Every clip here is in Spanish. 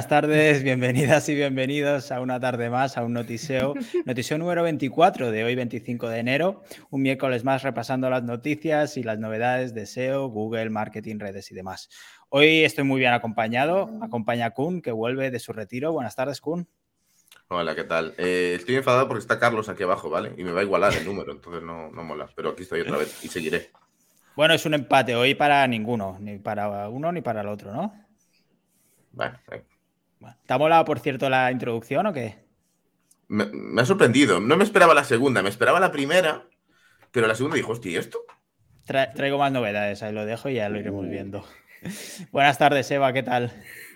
buenas tardes, bienvenidas y bienvenidos a una tarde más, a un notiseo, notiseo número 24 de hoy 25 de enero, un miércoles más repasando las noticias y las novedades de SEO, Google, marketing, redes y demás. Hoy estoy muy bien acompañado, acompaña Kun, que vuelve de su retiro. Buenas tardes, Kun. Hola, ¿qué tal? Eh, estoy enfadado porque está Carlos aquí abajo, ¿vale? Y me va a igualar el número, entonces no, no mola, pero aquí estoy otra vez y seguiré. Bueno, es un empate hoy para ninguno, ni para uno ni para el otro, ¿no? Bueno, ¿Te ha molado, por cierto, la introducción o qué? Me, ha sorprendido. No me esperaba la segunda, me esperaba la primera, pero la segunda dijo, hostia, ¿y esto? traigo más novedades, ahí lo dejo y ya lo iremos viendo. Buenas tardes, Eva, ¿qué tal?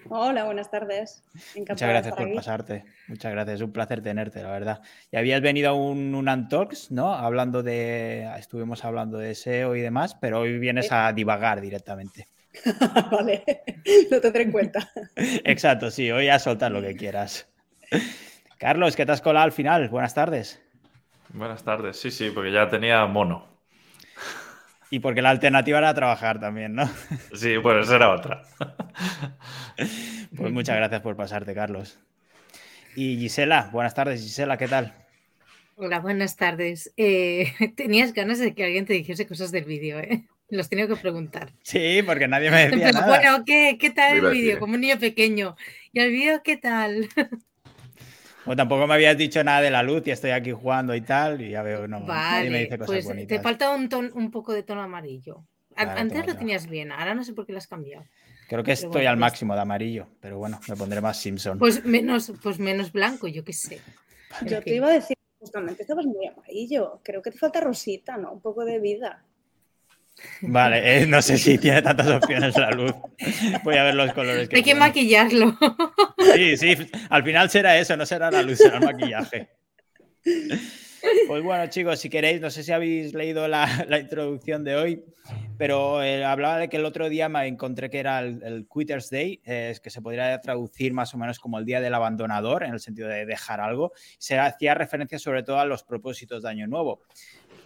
Hola, buenas tardes. Muchas gracias por pasarte. Muchas gracias, es un placer tenerte, la verdad. Y habías venido a un, un Untalks, ¿no? Hablando de, estuvimos hablando de SEO y demás, pero hoy vienes a divagar directamente. vale, lo tendré en cuenta. Exacto, sí, hoy a soltar lo que quieras. Carlos, ¿qué te has colado al final? Buenas tardes. Buenas tardes, sí, sí, porque ya tenía mono. Y porque la alternativa era trabajar también, ¿no? Sí, pues esa era otra. Pues muchas gracias por pasarte, Carlos. Y Gisela, buenas tardes, Gisela, ¿qué tal? Hola, buenas tardes. Eh, tenías ganas de que alguien te dijese cosas del vídeo, ¿eh? Los tenía que preguntar. Sí, porque nadie me decía nada. Bueno, ¿qué, qué tal el vídeo? Como un niño pequeño. ¿Y el vídeo qué tal? Bueno, tampoco me habías dicho nada de la luz y estoy aquí jugando y tal, y ya veo, no, vale, me dice cosas pues Te falta un, un poco de tono amarillo. Antes lo tenías bien, ahora no sé por qué lo has cambiado. Creo que estoy al pues máximo de amarillo, pero bueno, me pondré más Simpson. Pues menos, pues menos blanco, yo qué sé. Yo te iba a decir, justamente estabas muy amarillo. Creo que te falta rosita, ¿no? Un poco de vida. Vale, eh, no sé si tiene tantas opciones la luz. Voy a ver los colores que Hay que maquillarlo. Sí, sí, al final será eso, no será la luz, será el maquillaje. Pues bueno, chicos, si queréis, no sé si habéis leído la, introducción de hoy, pero eh, hablaba de que el otro día me encontré que era el, Quitters Day, es que se podría traducir más o menos como el día del abandonador, en el sentido de dejar algo. Se hacía referencia sobre todo a los propósitos de Año Nuevo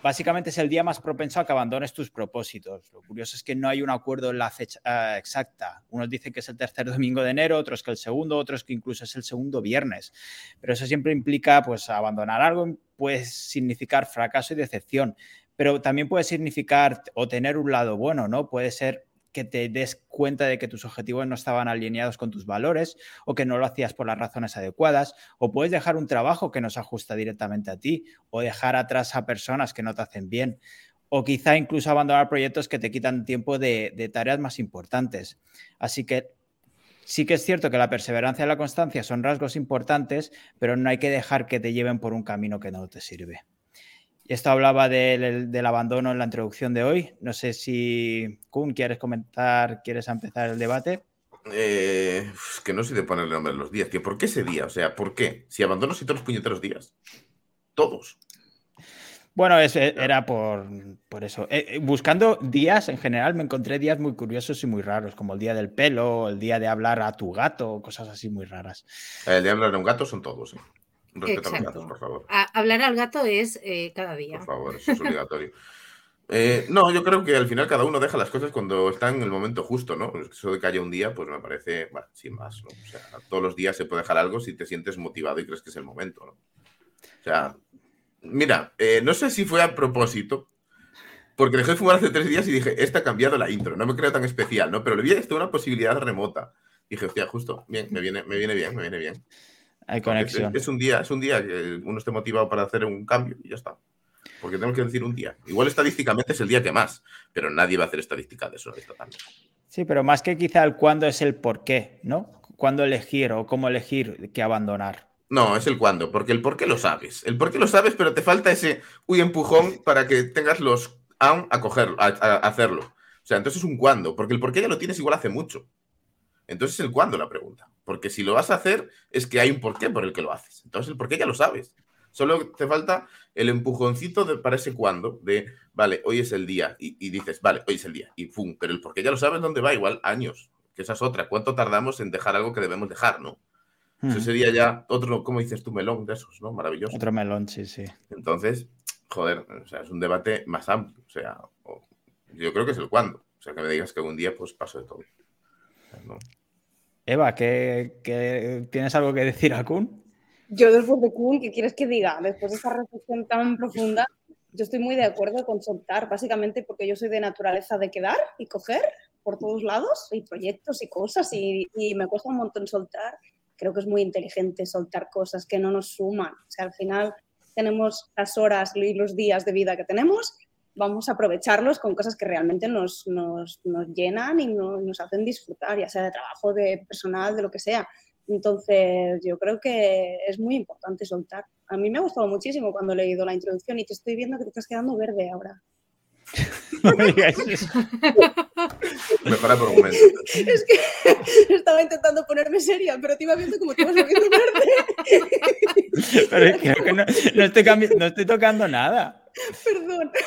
básicamente es el día más propenso a que abandones tus propósitos. Lo curioso es que no hay un acuerdo en la fecha eh, exacta. Unos dicen que es el tercer domingo de enero, otros que el segundo, otros que incluso es el segundo viernes. Pero eso siempre implica, pues, abandonar algo puede significar fracaso y decepción, pero también puede significar o tener un lado bueno, ¿no? Puede ser que te des cuenta de que tus objetivos no estaban alineados con tus valores o que no lo hacías por las razones adecuadas, o puedes dejar un trabajo que no se ajusta directamente a ti, o dejar atrás a personas que no te hacen bien, o quizá incluso abandonar proyectos que te quitan tiempo de, de tareas más importantes. Así que sí que es cierto que la perseverancia y la constancia son rasgos importantes, pero no hay que dejar que te lleven por un camino que no te sirve. Esto hablaba del, abandono en la introducción de hoy. No sé si, Kun, ¿quieres comentar, quieres empezar el debate? Eh, es que no sé de ponerle nombre a los días. ¿Que ¿Por qué ese día? O sea, ¿por qué? Si abandono si todos los puñeteros días. Todos. Bueno, eh, era por, eso. Eh, buscando días, en general, me encontré días muy curiosos y muy raros, como el día del pelo, el día de hablar a tu gato, cosas así muy raras. El de hablar a un gato son todos. ¿eh? Respeto a los gatos, por favor. hablar al gato es eh, cada día. Por favor, eso es obligatorio. Eh, no, yo creo que al final cada uno deja las cosas cuando está en el momento justo, ¿no? Eso de que haya un día, pues me parece, bueno, sin más, ¿no? O sea, todos los días se puede dejar algo si te sientes motivado y crees que es el momento, ¿no? O sea, mira, eh, no sé si fue a propósito, porque dejé de fumar hace tres días y dije, esta ha cambiado la intro, no me creo tan especial, ¿no? Pero le vi esto una posibilidad remota. Dije, hostia, justo, bien, me viene, me viene bien, me viene bien. Hay conexión. Es, un día, es un día que uno esté motivado para hacer un cambio y ya está. Porque tenemos que decir un día. Igual estadísticamente es el día que más, pero nadie va a hacer estadística de eso Sí, pero más que quizá el cuándo es el por qué, ¿no? ¿Cuándo elegir o cómo elegir que abandonar? No, es el cuándo, porque el por qué lo sabes. El por qué lo sabes, pero te falta ese uy empujón para que tengas los aún a cogerlo, a, hacerlo. O sea, entonces es un cuándo, porque el por qué ya lo tienes igual hace mucho. Entonces es el cuándo la pregunta. Porque si lo vas a hacer, es que hay un porqué por el que lo haces. Entonces el porqué ya lo sabes. Solo te falta el empujoncito de, para ese cuándo, de, vale, hoy es el día, y, dices, vale, hoy es el día, y pum, pero el porqué ya lo sabes dónde va, igual años, que esa es otra. ¿Cuánto tardamos en dejar algo que debemos dejar, no? Eso hmm. sería ya otro, ¿cómo dices tú, melón de esos, ¿no? Maravilloso. Otro melón, sí, sí. Entonces, joder, o sea, es un debate más amplio, o sea, yo creo que es el cuándo. O sea, que me digas que algún día, pues paso de todo. ¿no? Eva, ¿qué, tienes algo que decir a Kun? Yo después de Kuhn, ¿qué quieres que diga? Después de esta reflexión tan profunda, yo estoy muy de acuerdo con soltar, básicamente porque yo soy de naturaleza de quedar y coger por todos lados, y proyectos y cosas, y, y me cuesta un montón soltar. Creo que es muy inteligente soltar cosas que no nos suman. O sea, al final tenemos las horas y los días de vida que tenemos, vamos a aprovecharlos con cosas que realmente nos, nos, nos llenan y no- nos hacen disfrutar, ya sea de trabajo, de personal, de lo que sea. Entonces, yo creo que es muy importante soltar. A mí me ha gustado muchísimo cuando he leído la introducción y te estoy viendo que te estás quedando verde ahora. No me digáis eso. Mejor argumento. Es que estaba intentando ponerme seria, pero te iba viendo como te ibas volviendo verde. Pero creo que no, no estoy no estoy tocando nada. Perdón.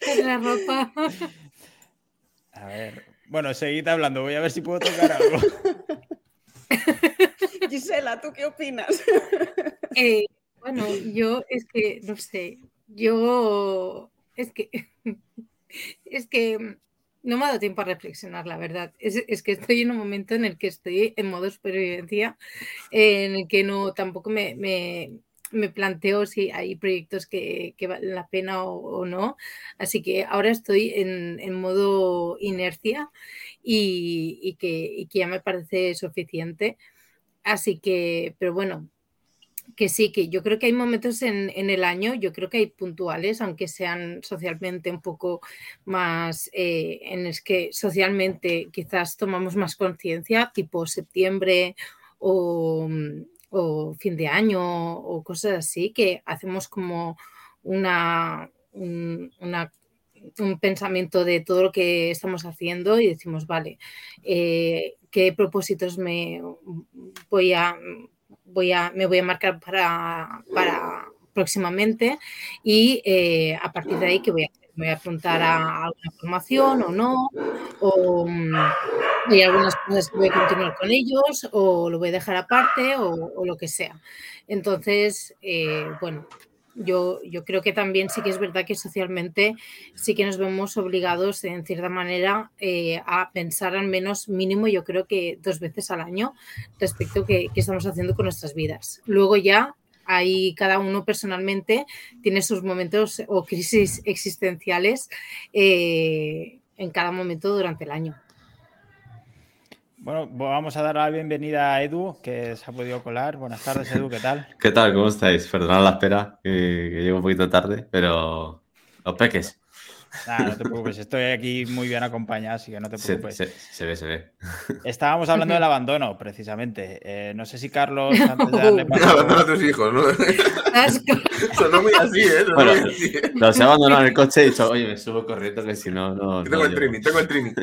En la ropa. A ver. Bueno, seguid hablando. Voy a ver si puedo tocar algo. Gisela, ¿tú qué opinas? Eh, bueno, yo es que, no sé, yo es que, es que no me ha dado tiempo a reflexionar, la verdad. Es, es que estoy en un momento en el que estoy en modo supervivencia, en el que no tampoco me, me, me planteo si hay proyectos que, que valen la pena o, no. Así que ahora estoy en, en modo inercia y, y que, y que ya me parece suficiente. Así que, pero bueno, que sí, que yo creo que hay momentos en, en el año, yo creo que hay puntuales, aunque sean socialmente un poco más, eh, en los que socialmente quizás tomamos más conciencia, tipo septiembre o, o fin de año o cosas así, que hacemos como una, un, pensamiento de todo lo que estamos haciendo y decimos, vale, eh, ¿qué propósitos me voy a, voy a, me voy a marcar para, para próximamente? Y eh, a partir de ahí, ¿qué voy a hacer? ¿Me voy a apuntar a alguna formación o no? ¿O mm, hay algunas cosas que voy a continuar con ellos? ¿O lo voy a dejar aparte? ¿O, lo que sea? Entonces, eh, bueno, yo, yo, creo que también sí que es verdad que socialmente sí que nos vemos obligados en cierta manera eh, a pensar al menos mínimo, yo creo que dos veces al año respecto a qué, qué estamos haciendo con nuestras vidas. Luego ya ahí cada uno personalmente tiene sus momentos o crisis existenciales eh, en cada momento durante el año. Bueno, vamos a dar la bienvenida a Edu, que se ha podido colar. Buenas tardes, Edu, ¿qué tal? ¿Qué tal? ¿Cómo estáis? Perdonad la espera, que, que llego un poquito tarde, pero los peques. Nah, no te preocupes, estoy aquí muy bien acompañado, así que no te preocupes. se- se ve, se ve. Estábamos hablando del abandono, precisamente. Eh, no sé si Carlos, antes de darle paso- Abandona a tus hijos, ¿no? Asco. Sonó muy así, ¿eh? Sonó Bueno, muy así. ¿eh? Los he abandonado en el coche y he dicho, oye, me subo corriendo que si no, no. Que no tengo el llego". trimming, tengo el trimming.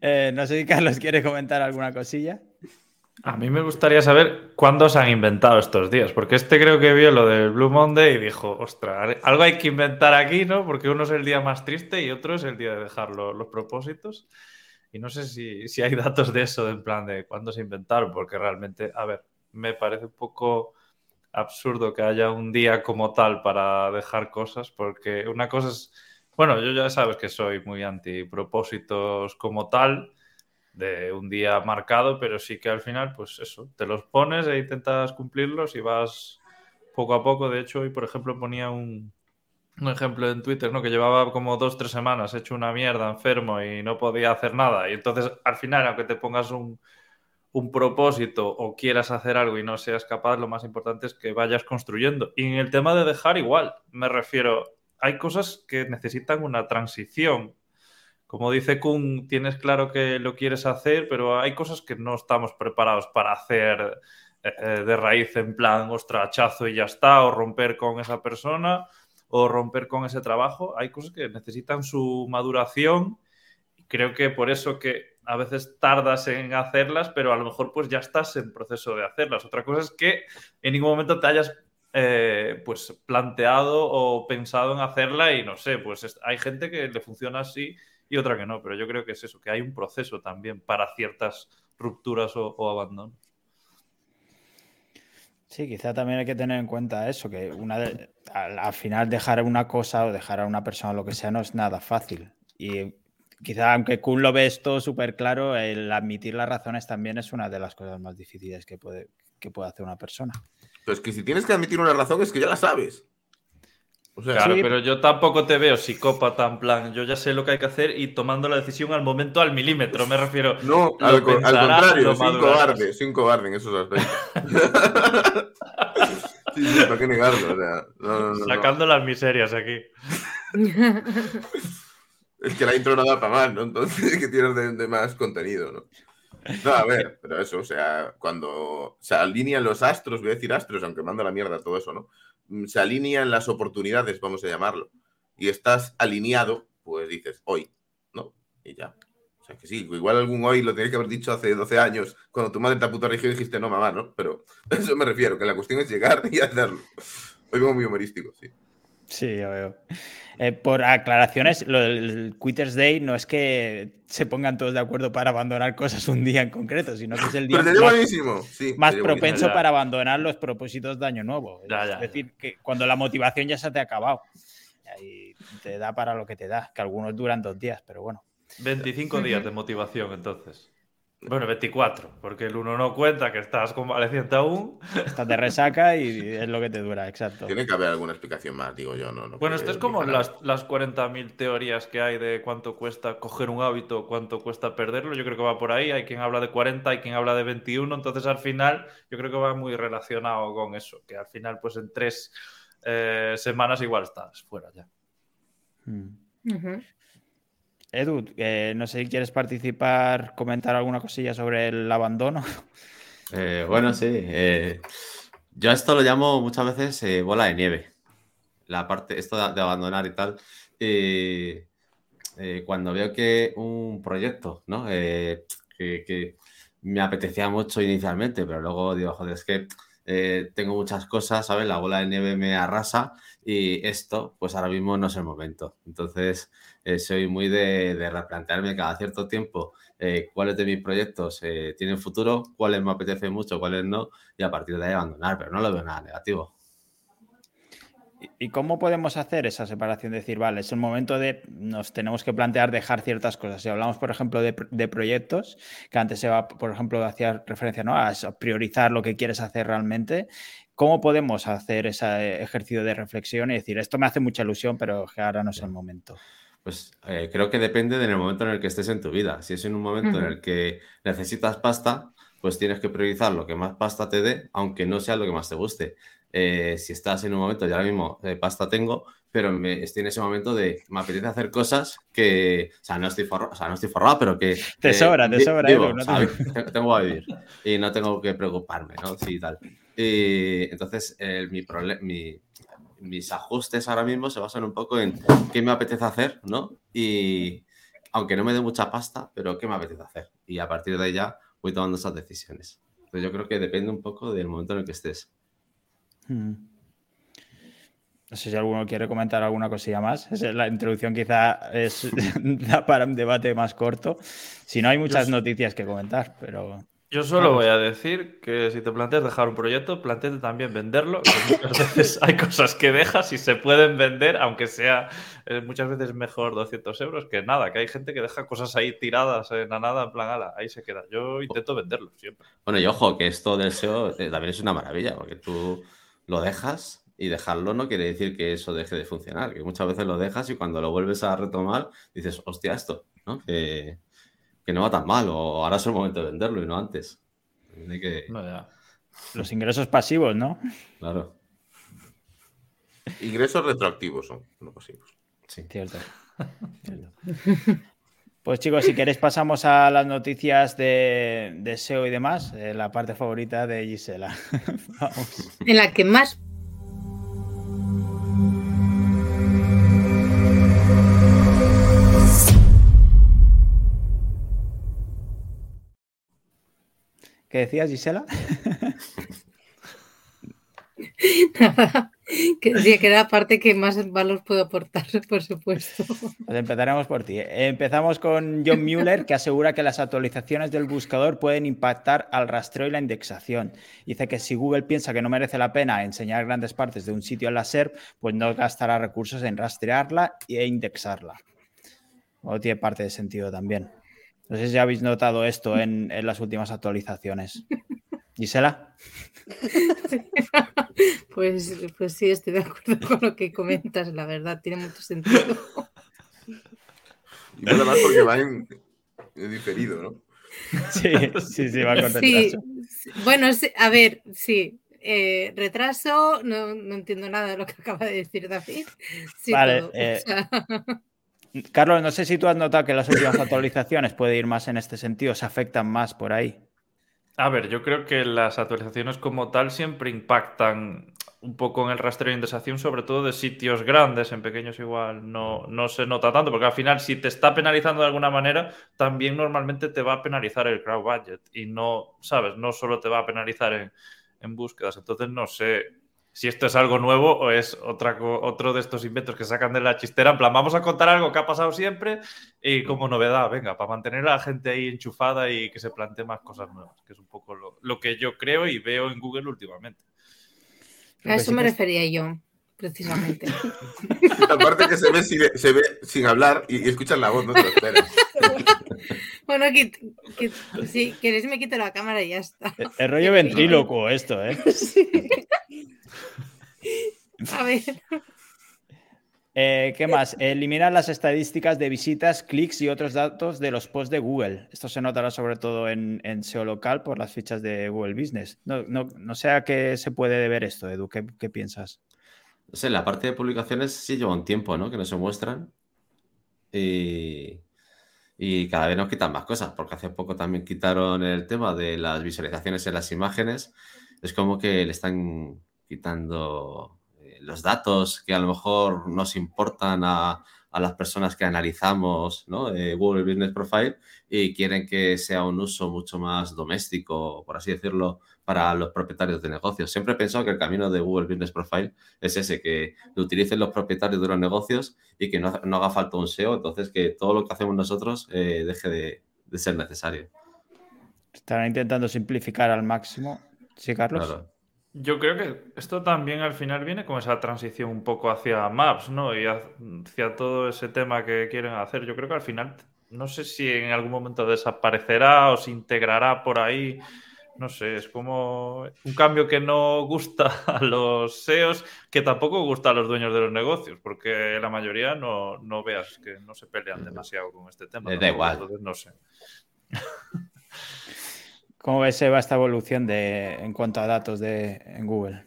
Eh, no sé si Carlos quiere comentar alguna cosilla. A mí me gustaría saber cuándo se han inventado estos días, porque este creo que vio lo del Blue Monday y dijo, ostras, algo hay que inventar aquí, ¿no? Porque uno es el día más triste y otro es el día de dejar lo- los propósitos. Y no sé si, si hay datos de eso, en plan de cuándo se inventaron, porque realmente, a ver, me parece un poco absurdo que haya un día como tal para dejar cosas, porque una cosa es, bueno, yo ya sabes que soy muy anti propósitos como tal, de un día marcado, pero sí que al final, pues eso, te los pones e intentas cumplirlos y vas poco a poco. De hecho, hoy, por ejemplo, ponía un, un ejemplo en Twitter, ¿no? Que llevaba como dos, tres semanas hecho una mierda, enfermo y no podía hacer nada. Y entonces, al final, aunque te pongas un, un propósito o quieras hacer algo y no seas capaz, lo más importante es que vayas construyendo. Y en el tema de dejar igual, me refiero, hay cosas que necesitan una transición. Como dice Kun, tienes claro que lo quieres hacer, pero hay cosas que no estamos preparados para hacer eh, de raíz en plan, ostras, hachazo y ya está, o romper con esa persona, o romper con ese trabajo. Hay cosas que necesitan su maduración. Creo que por eso que a veces tardas en hacerlas, pero a lo mejor pues ya estás en proceso de hacerlas. Otra cosa es que en ningún momento te hayas eh, pues planteado o pensado en hacerla y no sé, pues es- hay gente que le funciona así y otra que no, pero yo creo que es eso, que hay un proceso también para ciertas rupturas o, o abandonos. Sí, quizá también hay que tener en cuenta eso, que una de- al, al final dejar una cosa o dejar a una persona lo que sea no es nada fácil. Y quizá aunque Kuhn lo ve esto súper claro, el admitir las razones también es una de las cosas más difíciles que puede, que puede hacer una persona. Pues que si tienes que admitir una razón es que ya la sabes. O sea, Claro, Sí. pero yo tampoco te veo psicópata en plan, yo ya sé lo que hay que hacer y tomando la decisión al momento al milímetro, me refiero. no, al, co- al contrario, lo soy un madurarás. cobarde, soy un cobarde en esos aspectos. sí, sí, ¿para qué negarlo? O sea, no, no, no, no. Sacando las miserias aquí. Es que la intro no da para más, ¿no? Entonces, que tienes de, de más contenido, ¿no? No, a ver, pero eso, o sea, cuando se alinean los astros, voy a decir astros, aunque mando la mierda todo eso, ¿no? Mm, Se alinean las oportunidades, vamos a llamarlo, y estás alineado, pues dices, hoy, ¿no? Y ya. O sea, que sí, igual algún hoy lo tenías que haber dicho hace 12 años, cuando tu madre te puta región dijiste, no, mamá, ¿no? Pero a eso me refiero, que la cuestión es llegar y hacerlo. Hoy vengo muy humorístico, sí. Sí, ya veo. Eh, por aclaraciones, lo del Quitters Day no es que se pongan todos de acuerdo para abandonar cosas un día en concreto, sino que es el día más, buenísimo, sí. más sería buenísimo. propenso para abandonar los propósitos de Año Nuevo. Ya, es ya, decir, que cuando la motivación ya se te ha acabado. Y te da para lo que te da, que algunos duran dos días, pero bueno. 25 días de motivación, entonces. Bueno, 24, porque el uno no cuenta que estás convaleciente aún. Estás de resaca y es lo que te dura, exacto. Tiene que haber alguna explicación más, digo yo, ¿no? no Bueno, esto es como las, las 40.000 teorías que hay de cuánto cuesta coger un hábito, cuánto cuesta perderlo. Yo creo que va por ahí. Hay quien habla de 40, hay quien habla de 21. Entonces, al final, yo creo que va muy relacionado con eso. Que al final, pues en tres eh, semanas igual estás fuera ya. Mm. Edu, no sé si quieres participar, comentar alguna cosilla sobre el abandono. Eh, bueno, sí. eh, yo esto lo llamo muchas veces eh, bola de nieve. La parte, esto de, abandonar y tal. Eh, cuando veo que un proyecto, ¿no? Que, que me apetecía mucho inicialmente, pero luego digo, joder, es que tengo muchas cosas, ¿sabes? La bola de nieve me arrasa y esto, pues ahora mismo no es el momento. Entonces, eh, soy muy de, de replantearme cada cierto tiempo eh, cuáles de mis proyectos eh, tienen futuro, cuáles me apetece mucho, cuáles no, y a partir de ahí abandonar, pero no lo veo nada negativo. ¿Y cómo podemos hacer esa separación? Decir, vale, es el momento de, nos tenemos que plantear dejar ciertas cosas. Si hablamos, por ejemplo, de, pr- de proyectos, que antes se va, por ejemplo, hacía referencia ¿no? a priorizar lo que quieres hacer realmente, ¿cómo podemos hacer ese ejercicio de reflexión y decir, esto me hace mucha ilusión, pero que ahora no es el momento? Pues eh, creo que depende del momento en el que estés en tu vida. Si es en un momento en el que necesitas pasta, pues tienes que priorizar lo que más pasta te dé, aunque no sea lo que más te guste. Eh, si estás en un momento, ya ahora mismo eh, pasta tengo, pero me, estoy en ese momento de me apetece hacer cosas que, o sea, no estoy forrado, o sea, no estoy forrado, pero que... Te eh, sobra, te sobra, vivo, no te- Tengo a vivir y no tengo que preocuparme, ¿no? Sí, tal. Y entonces, mi, mi, mis ajustes ahora mismo se basan un poco en qué me apetece hacer, ¿no? Y aunque no me dé mucha pasta, pero qué me apetece hacer. Y a partir de ahí ya voy tomando esas decisiones. Entonces yo creo que depende un poco del momento en el que estés. Mm. No sé si alguno quiere comentar alguna cosilla más. La introducción quizá es da para un debate más corto. Si no, hay muchas noticias que comentar, pero... Yo solo voy a decir que si te planteas dejar un proyecto, planteate también venderlo. que muchas veces hay cosas que dejas y se pueden vender, aunque sea eh, muchas veces mejor 200 euros que nada. Que hay gente que deja cosas ahí tiradas en la nada, en plan, ala, ahí se queda. Yo intento venderlo siempre. Bueno, y ojo, que esto del SEO eh, también es una maravilla, porque tú lo dejas y dejarlo no quiere decir que eso deje de funcionar, que muchas veces lo dejas y cuando lo vuelves a retomar dices, hostia, esto, ¿no? Que, que no va tan mal, o ahora es el momento de venderlo y no antes. Que. Los ingresos pasivos, ¿no? claro, Ingresos retroactivos son, no pasivos. sí. Cierto. Cierto. Pues chicos, si queréis pasamos a las noticias de, de SEO y demás, eh, la parte favorita de Gisela. Vamos. En la que más ¿Qué decías, Gisela? nada, que decía que era la parte que más valor puedo aportar, por supuesto. Pues empezaremos por ti. Empezamos con John Mueller, que asegura que las actualizaciones del buscador pueden impactar al rastreo y la indexación. Dice que si Google piensa que no merece la pena enseñar grandes partes de un sitio en la SERP, pues no gastará recursos en rastrearla e indexarla. o tiene parte de sentido también. No sé si habéis notado esto en, en las últimas actualizaciones. Gisela. Pues, pues sí, estoy de acuerdo con lo que comentas, la verdad, tiene mucho sentido. Y nada más porque va en, en diferido, ¿no? Sí, sí, sí, va con retraso. sí, bueno, sí, a ver, sí. eh, retraso, no, no entiendo nada de lo que acaba de decir David. Sí, Vale, todo, o eh, sea, Carlos, no sé si tú has notado que las últimas actualizaciones puede ir más en este sentido, se afectan más por ahí. A ver, yo creo que las actualizaciones como tal siempre impactan un poco en el rastreo de indexación, sobre todo de sitios grandes, en pequeños igual no, no se nota tanto, porque al final si te está penalizando de alguna manera, también normalmente te va a penalizar el crowd budget y no, ¿sabes? No solo te va a penalizar en, en búsquedas. Entonces no sé si esto es algo nuevo o es otra, otro de estos inventos que sacan de la chistera, en plan, vamos a contar algo que ha pasado siempre y como novedad, venga, para mantener a la gente ahí enchufada y que se plantee más cosas nuevas, que es un poco lo, lo que yo creo y veo en Google últimamente. A eso sí me refería yo, precisamente. Aparte que se ve, sin, se ve sin hablar y, escuchas la voz, no te lo esperas. Bueno, que, que- si queréis me quito la cámara y ya está. El, rollo ventrílocuo esto, ¿eh? A ver, Eh, ¿Qué más? Eliminar las estadísticas de visitas, clics y otros datos de los posts de Google. Esto se notará sobre todo en, en SEO local por las fichas de Google Business. No, no, no sé a qué se puede deber esto, Edu. ¿Qué, qué piensas? No sé, la parte de publicaciones sí lleva un tiempo, ¿no? Que no se muestran. Y, y cada vez nos quitan más cosas, porque hace poco también quitaron el tema de las visualizaciones en las imágenes. Es como que le están quitando eh, los datos que a lo mejor nos importan a, a las personas que analizamos, ¿no? Eh, Google Business Profile y quieren que sea un uso mucho más doméstico, por así decirlo, para los propietarios de negocios. Siempre he pensado que el camino de Google Business Profile es ese, que lo utilicen los propietarios de los negocios y que no, no haga falta un SEO, entonces que todo lo que hacemos nosotros eh, deje de, de ser necesario. Estarán intentando simplificar al máximo. ¿Sí, Carlos? Claro. Yo creo que esto también al final viene con esa transición un poco hacia Maps, ¿no? Y hacia todo ese tema que quieren hacer. Yo creo que al final, no sé si en algún momento desaparecerá o se integrará por ahí. No sé, es como un cambio que no gusta a los SEOs, que tampoco gusta a los dueños de los negocios, porque la mayoría no, no veas que no se pelean demasiado con este tema. Les da igual. Entonces, no sé. ¿Cómo ves, Eva, esta evolución de, en cuanto a datos de, en Google?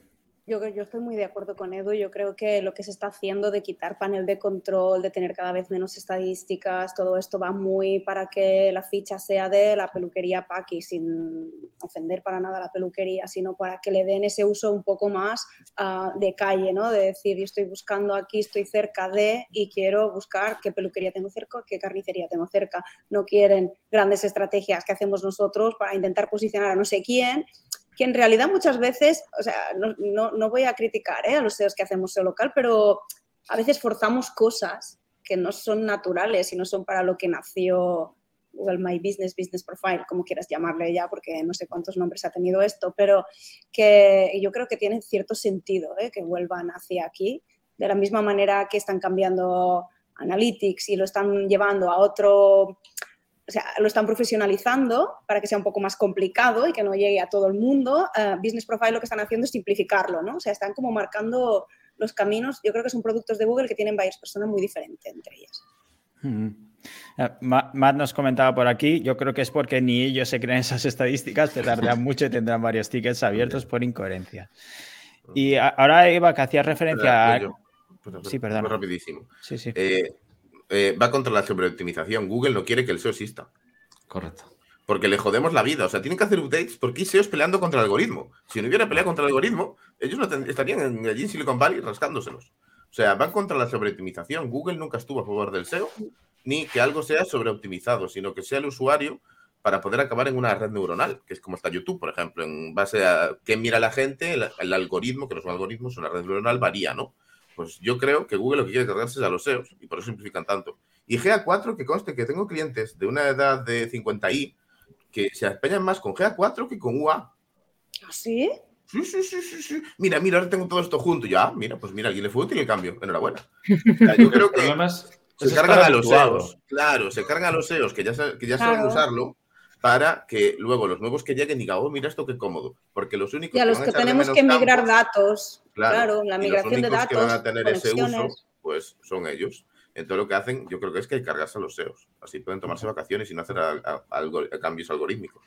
Yo, yo estoy muy de acuerdo con Edu. Yo creo que lo que se está haciendo de quitar panel de control, de tener cada vez menos estadísticas, todo esto va muy para que la ficha sea de la peluquería Paki, sin ofender para nada a la peluquería, sino para que le den ese uso un poco más ah, de calle, ¿no? De decir, yo estoy buscando aquí, estoy cerca de y quiero buscar qué peluquería tengo cerca, qué carnicería tengo cerca. No quieren grandes estrategias que hacemos nosotros para intentar posicionar a no sé quién que en realidad muchas veces, o sea, no, no, no voy a criticar ¿eh? a los SEOs que hacemos SEO local, pero a veces forzamos cosas que no son naturales y no son para lo que nació Google My Business, Business Profile, como quieras llamarle ya, porque no sé cuántos nombres ha tenido esto, pero que yo creo que tiene cierto sentido ¿eh? que vuelvan hacia aquí, de la misma manera que están cambiando Analytics y lo están llevando a otro o sea, lo están profesionalizando para que sea un poco más complicado y que no llegue a todo el mundo. Uh, Business Profile lo que están haciendo es simplificarlo, ¿no? O sea, están como marcando los caminos. Yo creo que son productos de Google que tienen varias personas muy diferentes entre ellas. Mm. Uh, Matt nos comentaba por aquí, yo creo que es porque ni ellos se creen esas estadísticas, te tardan mucho y tendrán varios tickets abiertos por incoherencia. Y ahora, Eva, que hacías referencia a... Yo, pero, sí, perdón. Rapidísimo. Sí, sí. Eh, eh, va contra la sobreoptimización. Google no quiere que el SEO exista. Correcto. Porque le jodemos la vida. O sea, tienen que hacer updates porque hay SEOs peleando contra el algoritmo. Si no hubiera pelea contra el algoritmo, ellos no estarían en, allí en Silicon Valley rascándoselos. O sea, van contra la sobreoptimización. Google nunca estuvo a favor del SEO, ni que algo sea sobreoptimizado, sino que sea el usuario para poder acabar en una red neuronal, que es como está YouTube, por ejemplo, en base a qué mira la gente, el, el algoritmo, que no son algoritmos, una red neuronal varía, ¿no? Pues yo creo que Google lo que quiere cargarse es a los SEOs y por eso simplifican tanto. Y GA4, que conste que tengo clientes de una edad de 50i que se empeñan más con GA4 que con UA. ¿Ah, sí? Sí, sí, sí, sí, sí. Mira, mira, ahora tengo todo esto junto. Ya, mira, pues mira, alguien le fue útil el cambio. Enhorabuena. O sea, yo creo que. Se cargan a los. SEOs. Claro, se cargan a los SEOs que ya, que ya Claro. saben usarlo para que luego los nuevos que lleguen digan, oh, mira esto qué cómodo. Porque los únicos Y a los que tenemos que migrar campos, datos, Claro, claro, la y los migración de únicos que datos, van a tener ese uso, pues son ellos. Entonces lo que hacen, yo creo que es que hay que cargarse a los SEOs. Así pueden tomarse vacaciones y no hacer a- a- algo- cambios algóricmicos.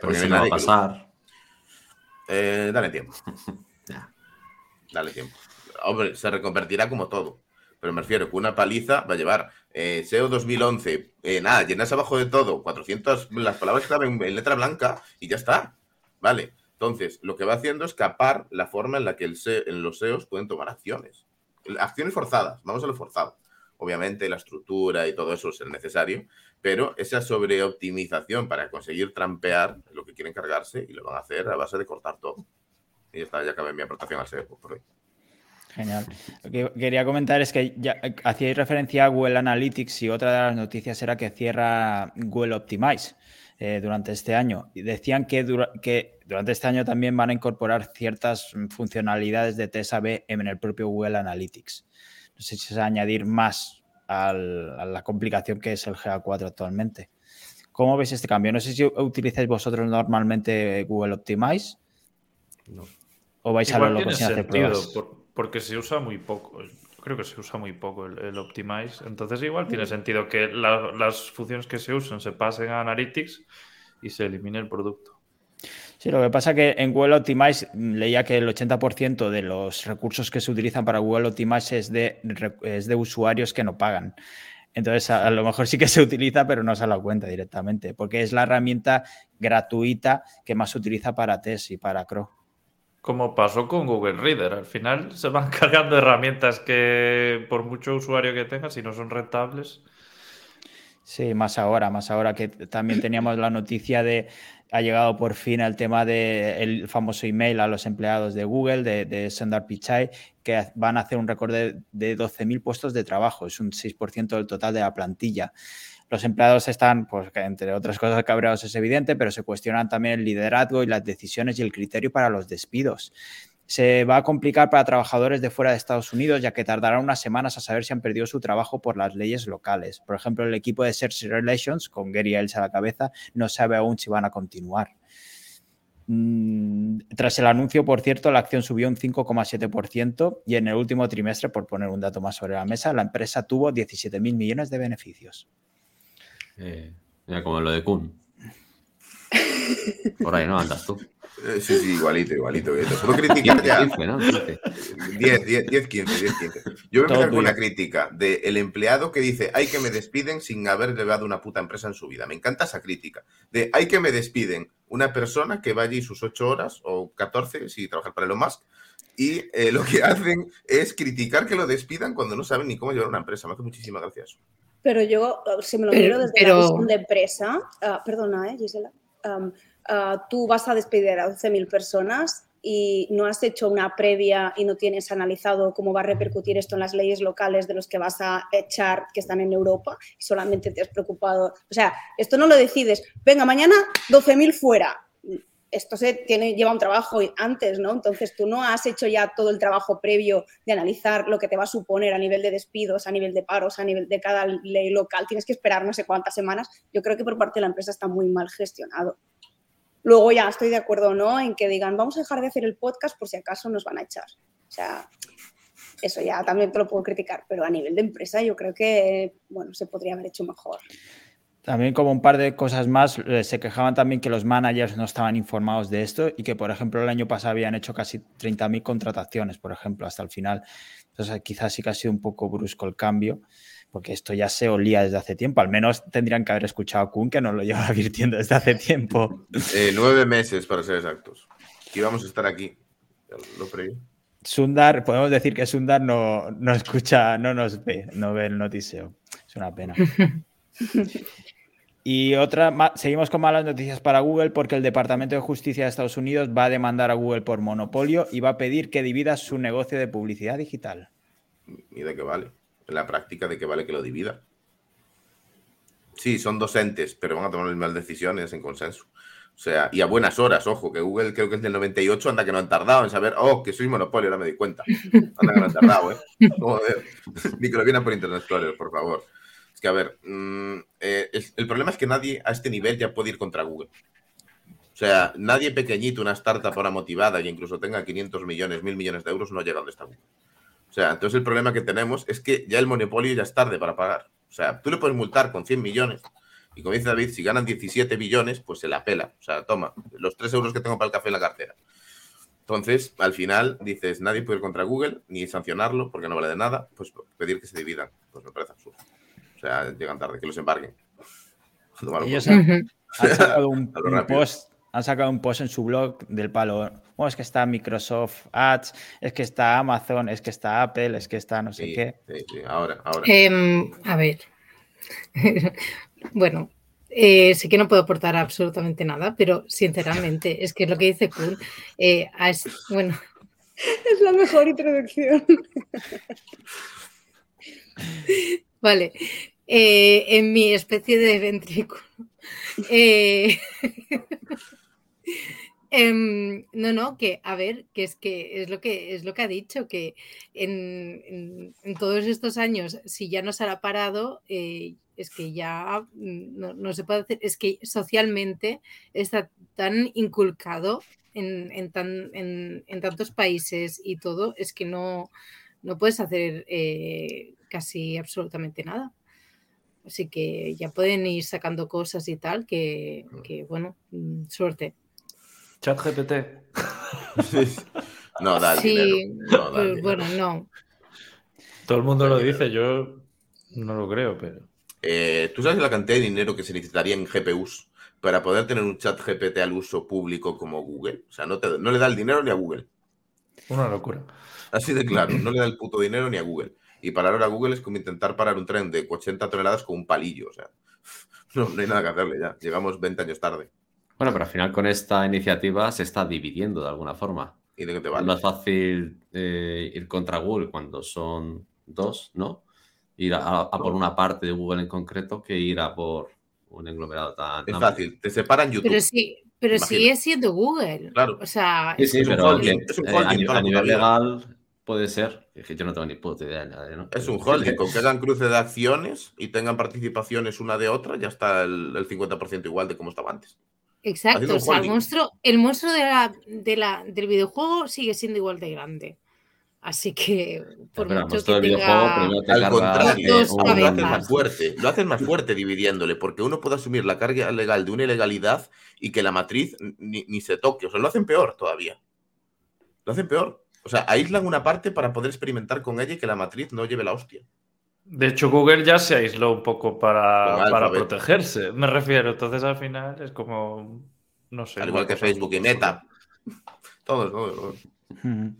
Pero eso no va a que pasar. Eh, dale tiempo. Ya. Dale tiempo. Hombre, se reconvertirá como todo. Pero me refiero que una paliza va a llevar eh, SEO 2011, eh, nada, llenas abajo de todo, 400, las palabras clave en, en letra blanca y ya está. Vale. Entonces, lo que va haciendo es capar la forma en la que en los SEOs pueden tomar acciones. Acciones forzadas, vamos a lo forzado. Obviamente la estructura y todo eso es el necesario, pero esa sobreoptimización para conseguir trampear lo que quieren cargarse y lo van a hacer a base de cortar todo. Y ya está, ya acabé mi aportación al SEO por hoy. Genial. Lo que quería comentar es que ya eh, hacíais referencia a Google Analytics y otra de las noticias era que cierra Google Optimize eh, durante este año. Y decían que, dura- que durante este año también van a incorporar ciertas funcionalidades de TSAB en el propio Google Analytics. No sé si se va a añadir más al- a la complicación que es el GA4 actualmente. ¿Cómo veis este cambio? No sé si utilizáis vosotros normalmente Google Optimize No. o vais a Igual lo loco tiene sin hacer sentido, pruebas. por- porque se usa muy poco. Creo que se usa muy poco el, el Optimize. Entonces, igual tiene sentido que la- las funciones que se usen se pasen a Analytics y se elimine el producto. Sí, lo que pasa que en Google Optimize mm, leía que el 80% de los recursos que se utilizan para Google Optimize es de, es usuarios que no pagan. Entonces, a, a lo mejor sí que se utiliza, pero no se ha dado cuenta directamente, porque es la herramienta gratuita que más se utiliza para test y para Crow. Como pasó con Google Reader. Al final se van cargando herramientas que, por mucho usuario que tengas, si no son rentables, Sí, más ahora, más ahora que también teníamos la noticia de ha llegado por fin el tema del famoso email a los empleados de Google, de, de Sundar Pichai, que van a hacer un récord de, de 12.000 puestos de trabajo, es un 6% del total de la plantilla. Los empleados están, pues, entre otras cosas, cabreados, es evidente, pero se cuestionan también el liderazgo y las decisiones y el criterio para los despidos. Se va a complicar para trabajadores de fuera de Estados Unidos, ya que tardarán unas semanas a saber si han perdido su trabajo por las leyes locales. Por ejemplo, el equipo de Search Relations, con Gary Ells a la cabeza, no sabe aún si van a continuar. Mm, Tras el anuncio, por cierto, la acción subió un 5,7% y en el último trimestre, por poner un dato más sobre la mesa, la empresa tuvo 17.000 millones de beneficios. Eh, mira, como lo de Kun. Por ahí no andas tú. Eh, sí, sí, igualito, igualito. Puedo criticar 15, ya. 15, ¿no? 15. 10, 10, 10, 15, 10, 15. Yo voy a empezar con una crítica del empleado que dice, hay que me despiden sin haber llevado una puta empresa en su vida. Me encanta esa crítica. De, hay que me despiden una persona que va allí sus 8 horas o 14 si trabajar para Elon Musk y eh, lo que hacen es criticar que lo despidan cuando no saben ni cómo llevar una empresa. Me hace muchísima gracia eso. Pero yo, uh, si me lo Pero- miro desde pero- la visión de empresa, ah, perdona, ¿eh, Gisela? Am, ah, tú vas a despedir a 12.000 personas y no has hecho una previa y no tienes analizado cómo va a repercutir esto en las leyes locales de los que vas a echar que están en Europa y solamente te has preocupado. O sea, esto no lo decides. Venga, mañana 12.000 fuera. Esto se tiene, lleva un trabajo antes, ¿no? Entonces tú no has hecho ya todo el trabajo previo de analizar lo que te va a suponer a nivel de despidos, a nivel de paros, a nivel de cada ley local. Tienes que esperar no sé cuántas semanas. Yo creo que por parte de la empresa está muy mal gestionado. Luego ya estoy de acuerdo no en que digan, vamos a dejar de hacer el podcast por si acaso nos van a echar. O sea, eso ya también te lo puedo criticar, pero a nivel de empresa yo creo que, bueno, se podría haber hecho mejor. También como un par de cosas más, eh, se quejaban también que los managers no estaban informados de esto y que, por ejemplo, el año pasado habían hecho casi 30.000 contrataciones, por ejemplo, hasta el final. Entonces, quizás sí que ha sido un poco brusco el cambio, porque esto ya se olía desde hace tiempo. Al menos tendrían que haber escuchado a Kuhn, que nos lo lleva advirtiendo desde hace tiempo. Eh, nueve meses, para ser exactos. Y vamos a estar aquí. Lo preví. Sundar, podemos decir que Sundar no, no escucha, no nos ve, no ve el noticeo. Es una pena. Y otra, seguimos con malas noticias para Google porque el Departamento de Justicia de Estados Unidos va a demandar a Google por monopolio y va a pedir que divida su negocio de publicidad digital. ¿Y de qué vale? En la práctica, ¿de qué vale que lo divida? Sí, son dos entes, pero van a tomar las mismas decisiones en consenso. O sea, y a buenas horas, ojo, que Google creo que es del 98, anda que no han tardado en saber, oh, que soy monopolio, ahora me di cuenta. Anda que no han tardado, ¿eh? Joder. Ni que lo vienen por Internet Explorer, por favor. Que, a ver, mm, eh, el, el problema es que nadie a este nivel ya puede ir contra Google. O sea, nadie pequeñito, una startup ahora motivada y incluso tenga 500 millones, 1000 millones de euros, no llega donde está Google. O sea, entonces el problema que tenemos es que ya el monopolio ya es tarde para pagar. O sea, tú le puedes multar con 100 millones y como dice David, si ganan 17 billones, pues se la pela. O sea, toma, los 3 euros que tengo para el café en la cartera. Entonces, al final, dices, nadie puede ir contra Google, ni sancionarlo, porque no vale de nada, pues pedir que se dividan. Pues me parece absurdo. O sea, llegan tarde, que los embarguen. Ellos han, sacado un, post, han sacado un post en su blog del palo. Bueno, es que está Microsoft Ads, es que está Amazon, es que está Apple, es que está no sé sí, qué. sí, sí, ahora, ahora. Em, a ver. bueno, eh, sé que no puedo aportar absolutamente nada, pero sinceramente, es que lo que dice Kun, eh, es- bueno, Es la mejor introducción. vale. Eh, en mi especie de ventrículo. eh, em, no, no, que a ver, que es que es lo que es lo que ha dicho, que en, en- en todos estos años, si ya no se ha parado, eh, es que ya no, no se puede hacer, es que socialmente está tan inculcado en, en tan- en- en tantos países y todo, es que no, no puedes hacer eh, casi absolutamente nada. Así que ya pueden ir sacando cosas y tal, que, que, bueno, mm, suerte. Chat GPT. No, da Sí, dinero. No, da pues, bueno, dinero. no. Todo el mundo lo Dinero. dice, yo no lo creo, pero. Eh, ¿Tú sabes la cantidad de dinero que se necesitaría en GPUs para poder tener un chat GPT al uso público como Google? O sea, no, te- no le da el dinero ni a Google. Una locura. Así de claro, no le da el puto dinero ni a Google. Y parar ahora a Google es como intentar parar un tren de 80 toneladas con un palillo. O sea, no, no hay nada que hacerle ya. Llegamos 20 años tarde. Bueno, pero al final con esta iniciativa se está dividiendo de alguna forma. ¿Y de qué te Es vale? más fácil eh, ir contra Google cuando son dos, ¿no? Ir a, a por una parte de Google en concreto que ir a por un englomerado tan Es amplio. fácil. Te separan YouTube. Pero sí, pero Imagina. sigue siendo Google. Claro. O sea, Sí, sí, Es un pero holding, que, es un eh, a, nivel legal puede ser. Es que yo no tengo ni puta idea. de- ¿no? Es un holding. Con que hagan cruce de acciones y tengan participaciones una de otra, ya está el, el 50% igual de como estaba antes. exacto. O sea, el monstruo, el monstruo de la, de la- del videojuego sigue siendo igual de grande. Así que, por Pero mucho que tenga... te Al contrario, dos lo hacen cabezas. más fuerte. Lo hacen más fuerte dividiéndole, porque uno puede asumir la carga legal de una ilegalidad y que la matriz ni, ni se toque. O sea, lo hacen peor todavía. Lo hacen peor. O sea, aíslan una parte para poder experimentar con ella y que la matriz no lleve la hostia. De hecho, Google ya se aisló un poco para, para protegerse. Me refiero. Entonces, al final es como. No sé. Al igual que Facebook y. Meta. Todos, todos. todos.